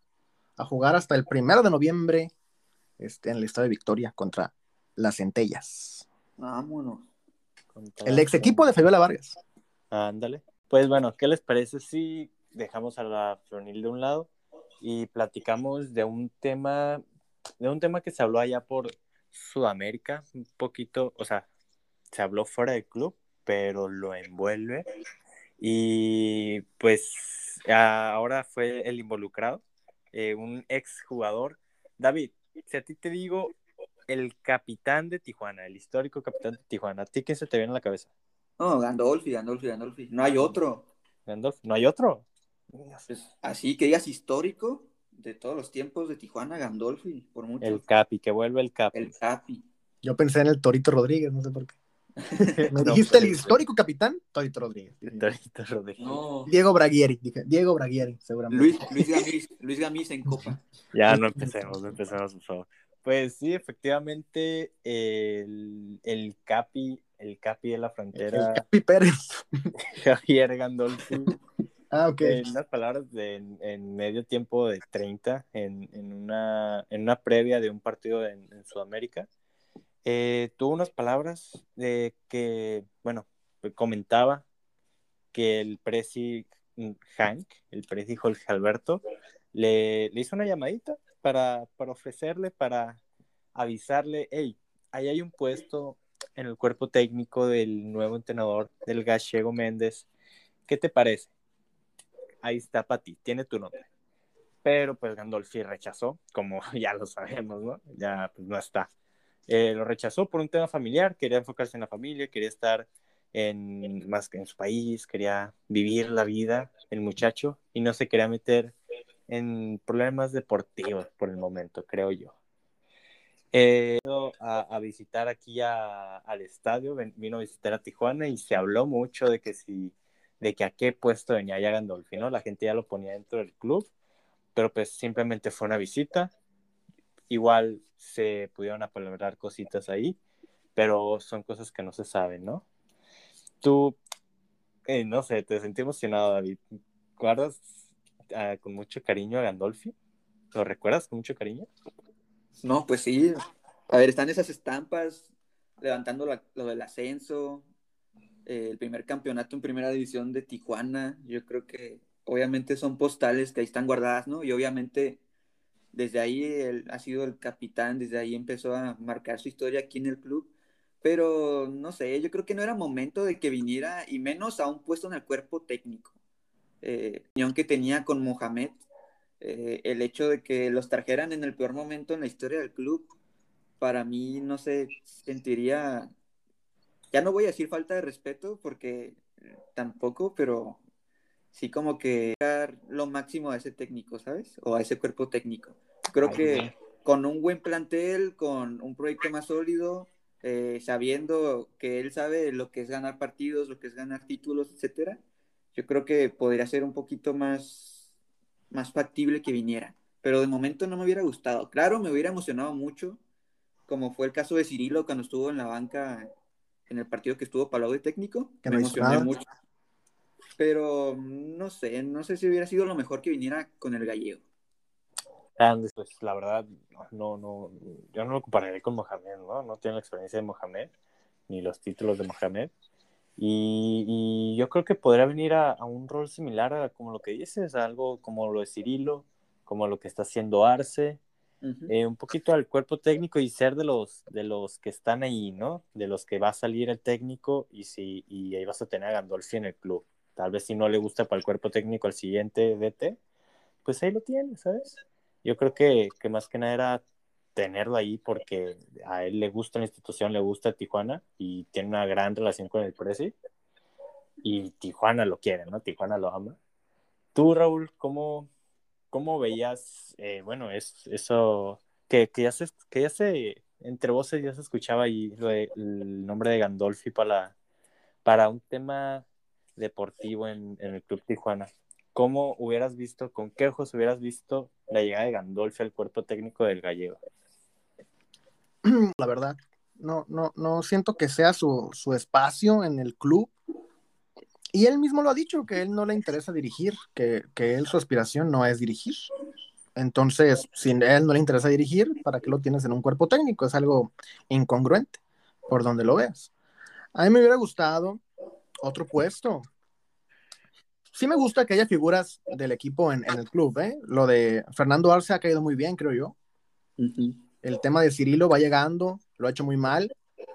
a jugar hasta el primero de noviembre este, en el estado de Victoria contra las Centellas. Vámonos. el ex equipo de Fabiola Vargas. Ándale. Pues bueno, ¿qué les parece si dejamos a la femenil de un lado y platicamos de un tema de un tema que se habló allá por Sudamérica, un poquito, o sea, se habló fuera del club, pero lo envuelve. Y pues ahora fue el involucrado, eh, un ex jugador. David, si a ti te digo el capitán de Tijuana, el histórico capitán de Tijuana, ¿a ti qué se te viene a la cabeza? No, Gandolfi, Gandolfi, Gandolfi. No hay otro. Gandolfi, ¿no hay otro? Pues, así que digas histórico, de todos los tiempos de Tijuana, Gandolfi, por mucho. El Capi, que vuelve el Capi. El Capi. Yo pensé en el Torito Rodríguez, no sé por qué. ¿Me dijiste el histórico capitán? Torito Rodríguez. Torito Rodríguez. Diego Braguieri, dije. Diego Braguieri, seguramente. Luis, Luis, Gamis, Luis Gamis en Copa. Ya no empecemos, no empecemos, por favor. Pues sí, efectivamente, el, el Capi, el Capi de la frontera. El Capi Pérez. Javier Gandolfi Ah, ok. En unas palabras de, en, medio tiempo de 30, en, en, una, en una previa de un partido en, Sudamérica, eh, tuvo unas palabras de que, bueno, comentaba que el presi Hank, el presi Jorge Alberto, le, le hizo una llamadita para, para ofrecerle, para avisarle, hey, ahí hay un puesto en el cuerpo técnico del nuevo entrenador, del gallego Méndez. ¿Qué te parece? ahí está para ti, tiene tu nombre. Pero pues Gandolfi rechazó, como ya lo sabemos, ¿no? Ya pues no está. Eh, lo rechazó por un tema familiar, quería enfocarse en la familia, quería estar en, más que en su país, quería vivir la vida, el muchacho, y no se quería meter en problemas deportivos por el momento, creo yo. Eh, a, a, visitar aquí al estadio, vino a visitar a Tijuana y se habló mucho de que si de que a qué puesto venía ya Gandolfi, ¿no? La gente ya lo ponía dentro del club, pero pues simplemente fue una visita. Igual se pudieron apalabrar cositas ahí, pero son cosas que no se saben, ¿no? Tú, eh, no sé, te sentí emocionado, David. ¿Guardas con mucho cariño a Gandolfi? ¿Lo recuerdas con mucho cariño? No, pues sí. A ver, están esas estampas levantando lo del ascenso, eh, el primer campeonato en primera división de Tijuana. Yo creo que obviamente son postales que ahí están guardadas, ¿no? Y obviamente desde ahí él ha sido el capitán, desde ahí empezó a marcar su historia aquí en el club. Pero no sé, yo creo que no era momento de que viniera, y menos a un puesto en el cuerpo técnico. Eh, que tenía con Mohamed, eh, el hecho de que los trajeran en el peor momento en la historia del club, para mí no se sentiría, ya no voy a decir falta de respeto porque tampoco, pero sí como que dar lo máximo a ese técnico, ¿sabes? O a ese cuerpo técnico. Creo que con un buen plantel, con un proyecto más sólido, eh, sabiendo que él sabe lo que es ganar partidos, lo que es ganar títulos, etcétera, yo creo que podría ser un poquito más, más factible que viniera. Pero de momento no me hubiera gustado. Claro, me hubiera emocionado mucho como fue el caso de Cirilo cuando estuvo en la banca en el partido que estuvo Palau de técnico. Que me emocioné mucho. Pero no sé, no sé si hubiera sido lo mejor que viniera con el gallego. Pues la verdad, no, no, yo no lo compararé con Mohamed, ¿no? No tengo la experiencia de Mohamed, ni los títulos de Mohamed. Y, yo creo que podría venir a, a, un rol similar a como lo que dices, algo como lo de Cirilo, como lo que está haciendo Arce, eh, un poquito al cuerpo técnico y ser de los, de los que están ahí, ¿no? De los que va a salir el técnico y, si, y ahí vas a tener a Gandolfi en el club. Tal vez si no le gusta para el cuerpo técnico al siguiente DT, pues ahí lo tiene, ¿sabes? Yo creo que, que más que nada era tenerlo ahí porque a él le gusta la institución, le gusta Tijuana y tiene una gran relación con el Presi y Tijuana lo quiere, ¿no? Tijuana lo ama. Tú, Raúl, ¿cómo, ¿cómo veías, eh, bueno, es, eso, que, que, ya se, que ya se, entre voces ya se escuchaba ahí el nombre de Gandolfi para, para un tema deportivo en, el Club Tijuana? ¿Cómo hubieras visto, con qué ojos hubieras visto la llegada de Gandolfi al cuerpo técnico del gallego? La verdad, no, no, no siento que sea su, su espacio en el club y él mismo lo ha dicho, que él no le interesa dirigir, que, que él su aspiración no es dirigir. Entonces, si a él no le interesa dirigir, ¿para qué lo tienes en un cuerpo técnico? Es algo incongruente, por donde lo veas. A mí me hubiera gustado otro puesto. Sí me gusta que haya figuras del equipo en, en el club, ¿eh? Lo de Fernando Arce ha caído muy bien, creo yo. El tema de Cirilo va llegando, lo ha hecho muy mal,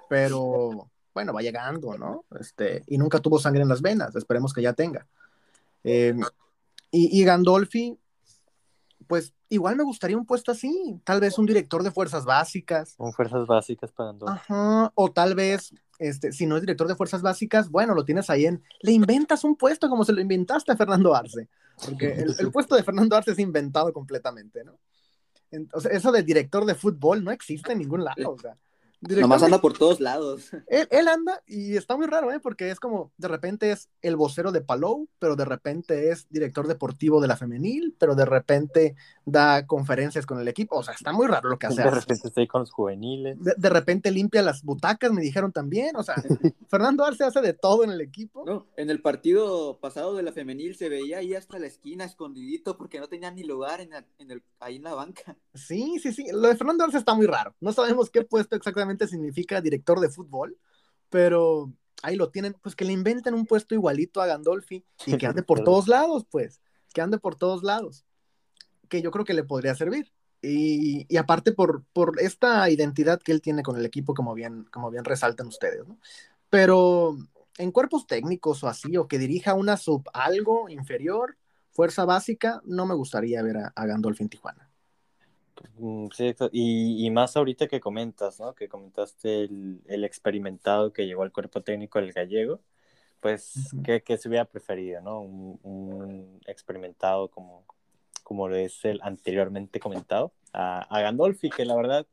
pero bueno, va llegando, ¿no? Este, y nunca tuvo sangre en las venas, esperemos que ya tenga. Eh, y, y, Gandolfi, pues igual me gustaría un puesto así, tal vez un director de fuerzas básicas. Un fuerzas básicas para Gandolfi. Ajá, o tal vez, este, si no es director de fuerzas básicas, bueno, lo tienes ahí en, le inventas un puesto como se lo inventaste a Fernando Arce, porque el, el puesto de Fernando Arce es inventado completamente, ¿no? Entonces, eso de director de fútbol no existe en ningún lado, o sea. Nomás anda por todos lados. Él, anda y está muy raro, ¿eh? Porque es como, de repente es el vocero de Palou, pero de repente es director deportivo de la femenil, pero de repente da conferencias con el equipo. O sea, está muy raro lo que hace. De repente está ahí con los juveniles. De, repente limpia las butacas, me dijeron también. O sea, Fernando Arce hace de todo en el equipo. No, en el partido pasado de la femenil se veía ahí hasta la esquina escondidito porque no tenía ni lugar en, el, ahí en la banca. Sí, sí, sí. Lo de Fernando Arce está muy raro. No sabemos qué puesto exactamente significa director de fútbol, pero ahí lo tienen, pues que le inventen un puesto igualito a Gandolfi y que ande por todos lados, pues, que ande por todos lados, que yo creo que le podría servir. Y, y, aparte por, por esta identidad que él tiene con el equipo, como bien, como bien resaltan ustedes, ¿no? Pero en cuerpos técnicos o así, o que dirija una sub algo inferior, fuerza básica, no me gustaría ver a, a Gandolfi en Tijuana. Mm, sí, y, y, más ahorita que comentas, ¿no? Que comentaste el, el, experimentado que llegó al cuerpo técnico del gallego, pues que, que, se hubiera preferido, ¿no? Un, un, experimentado como, como lo es el anteriormente comentado, a, a, Gandolfi, que la verdad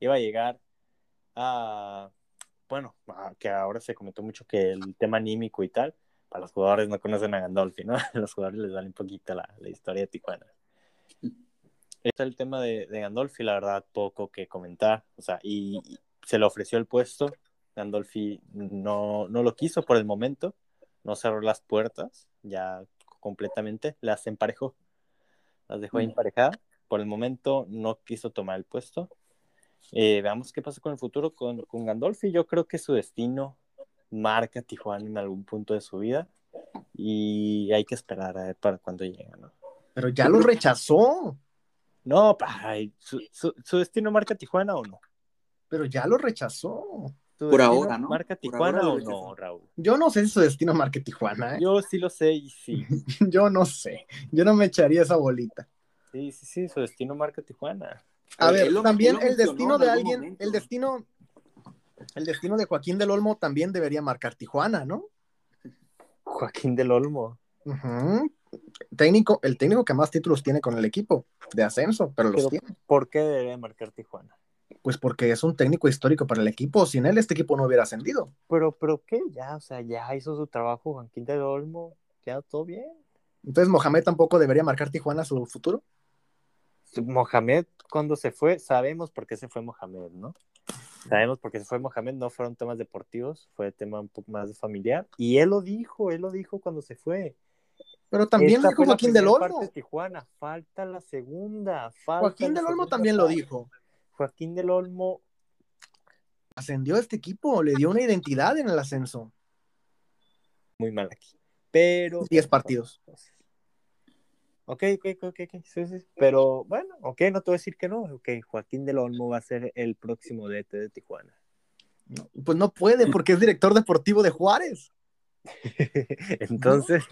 iba a llegar a, bueno, que ahora se comentó mucho que el tema anímico y tal, para los jugadores no conocen a Gandolfi, ¿no? A los jugadores les vale un poquito la, la historia de Tijuana está el tema de, de, Gandolfi, la verdad, poco que comentar. O sea, y, se le ofreció el puesto. Gandolfi no, no lo quiso por el momento. No cerró las puertas ya completamente. Las emparejó. Las dejó mm. emparejadas. por el momento no quiso tomar el puesto. Eh, veamos qué pasa con el futuro con, con Gandolfi. Yo creo que su destino marca Tijuana en algún punto de su vida y hay que esperar a ver para cuándo llega, ¿no? Pero ya lo rechazó. No, ay, su, su, su destino marca Tijuana o no? Pero ya lo rechazó. ¿Tu Por ahora, ¿no? ¿Marca Tijuana ahora o no, Raúl? Yo no sé si su destino marque Tijuana, ¿eh? Yo sí lo sé y sí. Yo no sé. Yo no me echaría esa bolita. Sí, sí, sí, su destino marca Tijuana. A ver, lo- también él el destino de alguien, momento. el destino, el destino de Joaquín del Olmo también debería marcar Tijuana, ¿no? Joaquín del Olmo. Ujú. Técnico, el técnico que más títulos tiene con el equipo de ascenso, pero los tiene. ¿Por qué debería marcar Tijuana? Pues porque es un técnico histórico para el equipo. Sin él, este equipo no hubiera ascendido. Pero, pero qué, ya, o sea, ya hizo su trabajo Joaquín del Olmo, ya todo bien. Entonces, Mohamed tampoco debería marcar Tijuana su futuro. Mohamed, cuando se fue, sabemos por qué se fue Mohamed, ¿no? Sabemos por qué se fue Mohamed, no fueron temas deportivos, fue tema un poco más familiar. Y él lo dijo, él lo dijo cuando se fue. Pero también lo dijo Joaquín del Olmo. de Tijuana, falta la segunda. falta Joaquín la del Olmo también lo dijo. Joaquín del Olmo, Ascendió a este equipo, le dio una identidad en el ascenso. muy mal aquí. Pero. 10 partidos. Ok, ok, ok, ok, sí, sí. Pero bueno, ok, no te voy a decir que no. Ok, Joaquín del Olmo va a ser el próximo DT de Tijuana. No, pues no puede porque es director deportivo de Juárez. entonces,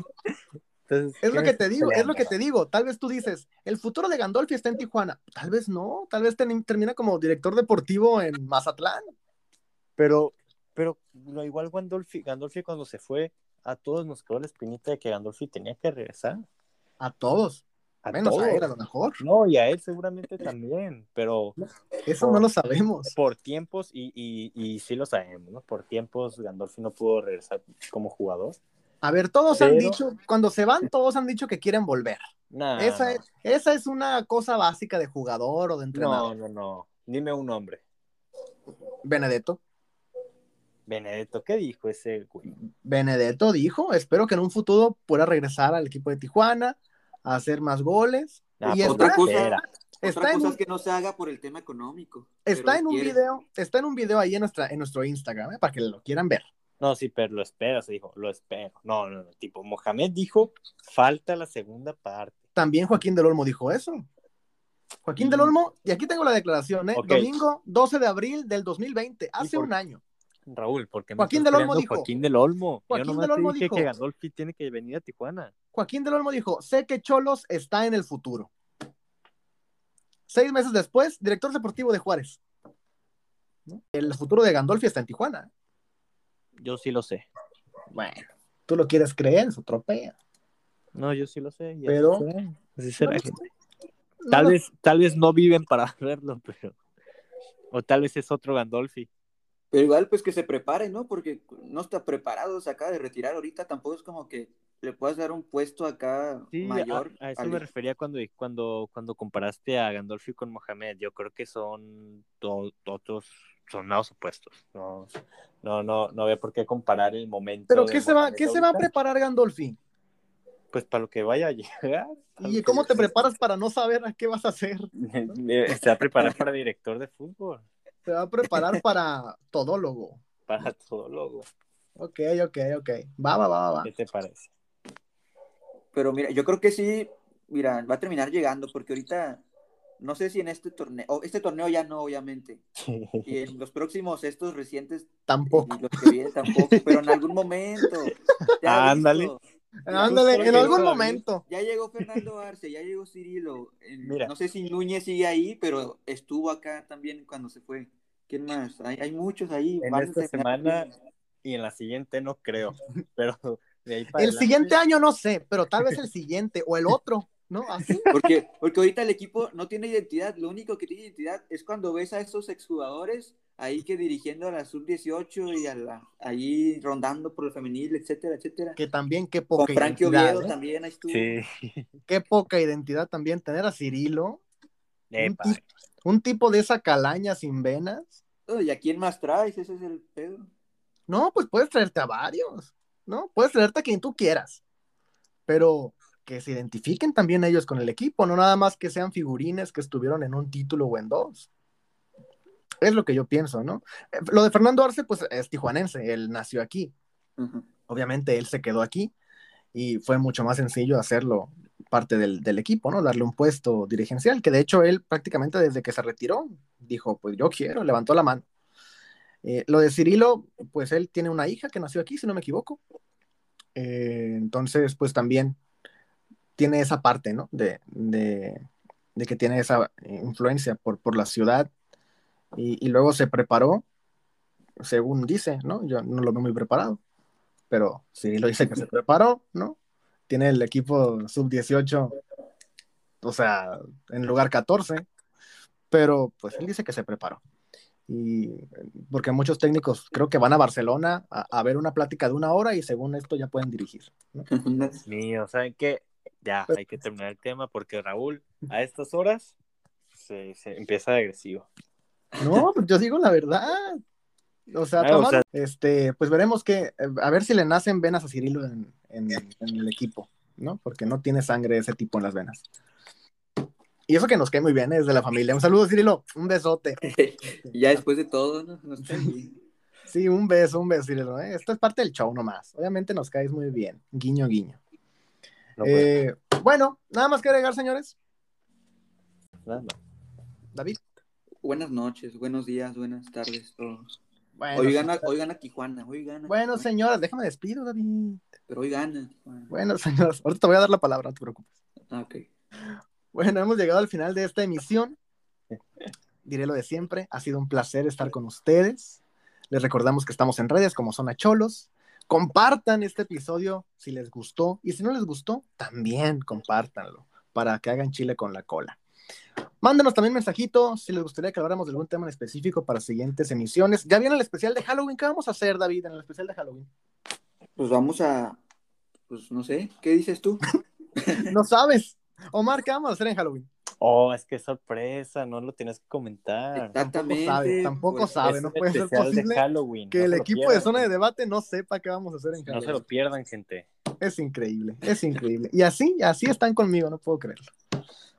entonces, Es ¿qué lo que te digo, es lo que te digo. Tal vez tú dices, el futuro de Gandolfi está en Tijuana. Tal vez no, tal vez ten- termina como director deportivo en Mazatlán. Pero, pero lo igual Gandolfi, Gandolfi cuando se fue, a todos nos quedó la espinita de que Gandolfi tenía que regresar. A todos, A menos todos. a él a lo mejor. No, y a él seguramente también, pero Eso por- no lo sabemos. por tiempos, y, y, y sí lo sabemos, ¿no? Por tiempos Gandolfi no pudo regresar como jugador. A ver, todos han dicho, cuando se van, todos han dicho que quieren volver. Nah, esa, no. Es, esa es una cosa básica de jugador o de entrenador. no, no, no. Dime un nombre. Benedetto. Benedetto, ¿qué dijo ese güey? Benedetto dijo, espero que en un futuro pueda regresar al equipo de Tijuana a hacer más goles. Ah, y otra está, cosa- está Otra cosa es que no se haga por el tema económico. está en un quiere. video, está en un video ahí en, nuestra, en nuestro Instagram, ¿eh? para que lo quieran ver. No, sí, pero lo espero, se dijo, lo espero. No, no, no, tipo, Mohamed dijo, falta la segunda parte. También Joaquín del Olmo dijo eso. Joaquín del Olmo, y aquí tengo la declaración, ¿eh? Domingo 12 de abril del 2020, hace por- un año. Raúl, porque Joaquín del Olmo dijo- Joaquín del Olmo. Joaquín Yo nomás del Olmo te dije dijo- que Gandolfi tiene que venir a Tijuana. Joaquín del Olmo dijo, sé que Cholos está en el futuro. Seis meses después, director deportivo de Juárez. ¿No? El futuro de Gandolfi está en Tijuana. Yo sí lo sé. Bueno, tú lo quieres creer, es otro peo. No, yo sí lo sé. y así Pero- será, así será. No, gente. Tal no, vez, tal vez no viven para verlo, pero. O tal vez es otro Gandolfi. Pero igual, pues que se prepare, ¿no? Porque no está preparado, se acaba de retirar ahorita. Tampoco es como que le puedas dar un puesto acá Sí, mayor. a, a eso al- me refería cuando, cuando, cuando comparaste a Gandolfi con Mohamed. Yo creo que son otros, son lados opuestos. No, no, no, no había por qué comparar el momento. Pero ¿qué se va, qué se va a preparar Gandolfi? Pues para lo que vaya a llegar. ¿Y cómo que- te preparas para no saber a qué vas a hacer? Se va a preparar para director de fútbol, Se va a preparar para todólogo. para todo logo. Ok, ok, ok. Va, va, va, va, va. ¿Qué te parece? Pero mira, yo creo que sí, mira, va a terminar llegando, porque ahorita, no sé si en este torneo, o este torneo ya no, obviamente, y en los próximos, estos recientes, Tampoco. y los que vienen tampoco, pero en algún momento. ya Ándale. Ándale, en algún momento. Ya llegó Fernando Arce, ya llegó Cirilo. en- Mira. No sé si Núñez sigue ahí, pero estuvo acá también cuando se fue. ¿Quién más? Hay, hay muchos ahí. En esta semana y en la siguiente no creo, pero de ahí para El adelante- siguiente año no sé, pero tal vez el siguiente o el otro, ¿no? Así. Porque, porque ahorita el equipo no tiene identidad. Lo único que tiene identidad es cuando ves a esos exjugadores ahí que dirigiendo a la sub-18 y a la, ahí rondando por el femenil, etcétera, etcétera. Que también qué Con poca Frankie identidad. Oviedo ¿eh? también ahí estuvo. Sí. Qué poca identidad también tener a Cirilo, Epa. un, ti- un tipo de esa calaña sin venas. ¿Y a quién más traes? Ese es el pedo. No, pues puedes traerte a varios, ¿no? Puedes traerte a quien tú quieras. Pero que se identifiquen también ellos con el equipo, no nada más que sean figurines que estuvieron en un título o en dos. Es lo que yo pienso, ¿no? Eh, lo de Fernando Arce, pues es tijuanense, él nació aquí. Obviamente él se quedó aquí y fue mucho más sencillo hacerlo parte del, del, equipo, ¿no? Darle un puesto dirigencial, que de hecho él prácticamente desde que se retiró dijo, pues yo quiero, levantó la mano. Eh, lo de Cirilo, pues él tiene una hija que nació aquí, si no me equivoco. Eh, entonces, pues también tiene esa parte, ¿no? De, de, de que tiene esa influencia por, por la ciudad y, y, luego se preparó, según dice, ¿no? Yo no lo veo muy preparado, pero Cirilo dice que se preparó, ¿no? Tiene el equipo sub-18, o sea, en lugar 14, pero pues él dice que se preparó y porque muchos técnicos creo que van a Barcelona a, a, ver una plática de una hora y según esto ya pueden dirigir. ¿no? Mío, ¿saben qué? Ya, hay que terminar el tema porque Raúl, a estas horas, se, se empieza agresivo. No, pues yo digo la verdad. O sea, Ah, Tomás, o sea- este, pues veremos que, eh, a ver si le nacen venas a Cirilo en, en- en el equipo, ¿no? Porque no tiene sangre de ese tipo en las venas. Y eso que nos cae muy bien, es de la familia. Un saludo, Cirilo, un besote. Y ya después de todo, ¿no? Bien. Sí, un beso, un beso, Cirilo. ¿eh? Esto es parte del show nomás. Obviamente nos caes muy bien. Guiño, guiño. No, Eh, bueno, nada más que agregar, señores. nada. David. Buenas noches, buenos días, buenas tardes todos. Bueno, Hoy gana, hoy gana Tijuana, hoy gana. bueno, Tijuana. señoras, déjame despido, David. Pero hoy gana Tijuana. Bueno, señoras, ahorita te voy a dar la palabra, no te preocupes. Ah, ok. Bueno, hemos llegado al final de esta emisión. Diré lo de siempre, ha sido un placer estar con ustedes. Les recordamos que estamos en redes como Zona Cholos. Compartan este episodio si les gustó y si no les gustó, también compártanlo para que hagan chile con la cola. Mándenos también mensajito si les gustaría que habláramos de algún tema en específico para siguientes emisiones. Ya viene el especial de Halloween. ¿Qué vamos a hacer, David, en el especial de Halloween? Pues vamos a. Pues no sé, ¿qué dices tú? No sabes. Omar, ¿qué vamos a hacer en Halloween? Oh, es que es sorpresa, no lo tienes que comentar. Exactamente. sabe, tampoco pues, sabe, Es no puede ser posible Halloween. que no el equipo de zona de debate no sepa qué vamos a hacer en No se Halloween. lo pierdan, gente. Es increíble, es increíble. Y así, así están conmigo, no puedo creerlo.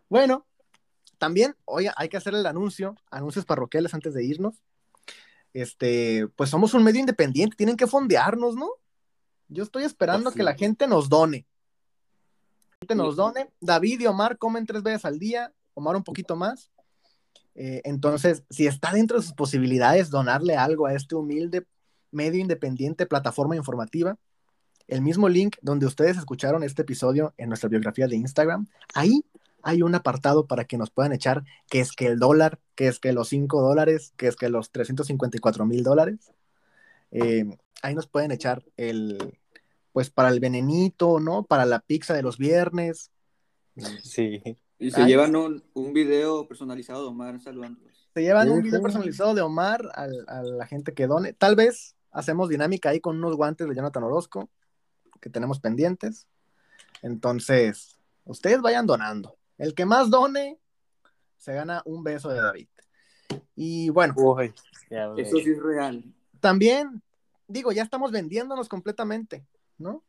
Bueno, también, oye, hay que hacer el anuncio, anuncios parroquiales antes de irnos. Este, pues somos un medio independiente, tienen que fondearnos, ¿no? Yo estoy esperando Pues sí. que la gente nos done. Nos done. David y Omar comen tres veces al día, Omar un poquito más. Eh, entonces, si está dentro de sus posibilidades donarle algo a este humilde medio independiente, plataforma informativa, el mismo link donde ustedes escucharon este episodio en nuestra biografía de Instagram, ahí hay un apartado para que nos puedan echar que es que el dólar, que es que los 5 dólares, que es que los 354 mil dólares. Eh, ahí nos pueden echar el, pues para el venenito, ¿no? Para la pizza de los viernes. Sí. Y se Ay. llevan un, un video personalizado de Omar saludándolos. Se llevan un video personalizado de Omar al- a, la gente que done. Tal vez hacemos dinámica ahí con unos guantes de Jonathan Orozco que tenemos pendientes. Entonces, ustedes vayan donando. El que más done se gana un beso de David. Y bueno, Uy. Eso sí es real. también, digo, ya estamos vendiéndonos completamente, ¿no?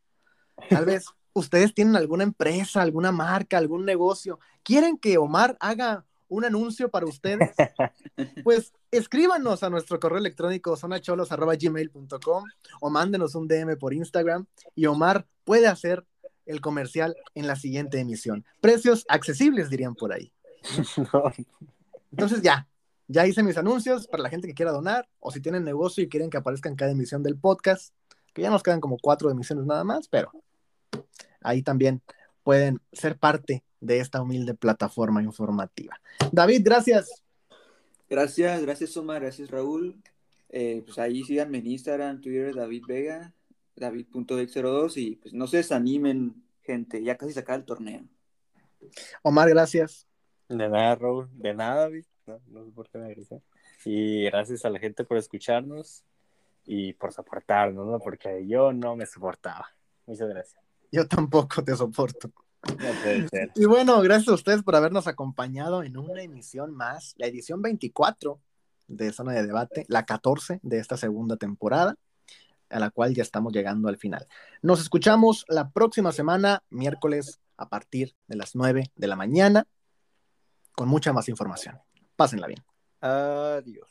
Tal vez ustedes tienen alguna empresa, alguna marca, algún negocio. ¿Quieren que Omar haga un anuncio para ustedes? Pues escríbanos a nuestro correo electrónico zonacholos.gmail.com o mándenos un DM por Instagram y Omar puede hacer el comercial en la siguiente emisión. Precios accesibles, dirían por ahí. No, Entonces ya, ya hice mis anuncios para la gente que quiera donar o si tienen negocio y quieren que aparezca en cada emisión del podcast, que ya nos quedan como cuatro emisiones nada más, pero ahí también pueden ser parte de esta humilde plataforma informativa. David, gracias. Gracias, gracias Omar, gracias Raúl. Eh, pues ahí síganme en Instagram, Twitter, David Vega, David.dex02 y pues no se desanimen, gente, ya casi se acaba el torneo. Omar, gracias. De nada, Raúl. De nada, David. No, no sé por qué me agradece. Y gracias a la gente por escucharnos y por soportarnos, ¿no? Porque yo no me soportaba. Muchas gracias. Yo tampoco te soporto. No. Y bueno, gracias a ustedes por habernos acompañado en una emisión más, la edición 24 de Zona de Debate, la 14 de esta segunda temporada, a la cual ya estamos llegando al final. Nos escuchamos la próxima semana, miércoles a partir de las 9 de la mañana con mucha más información. Pásenla bien. Adiós.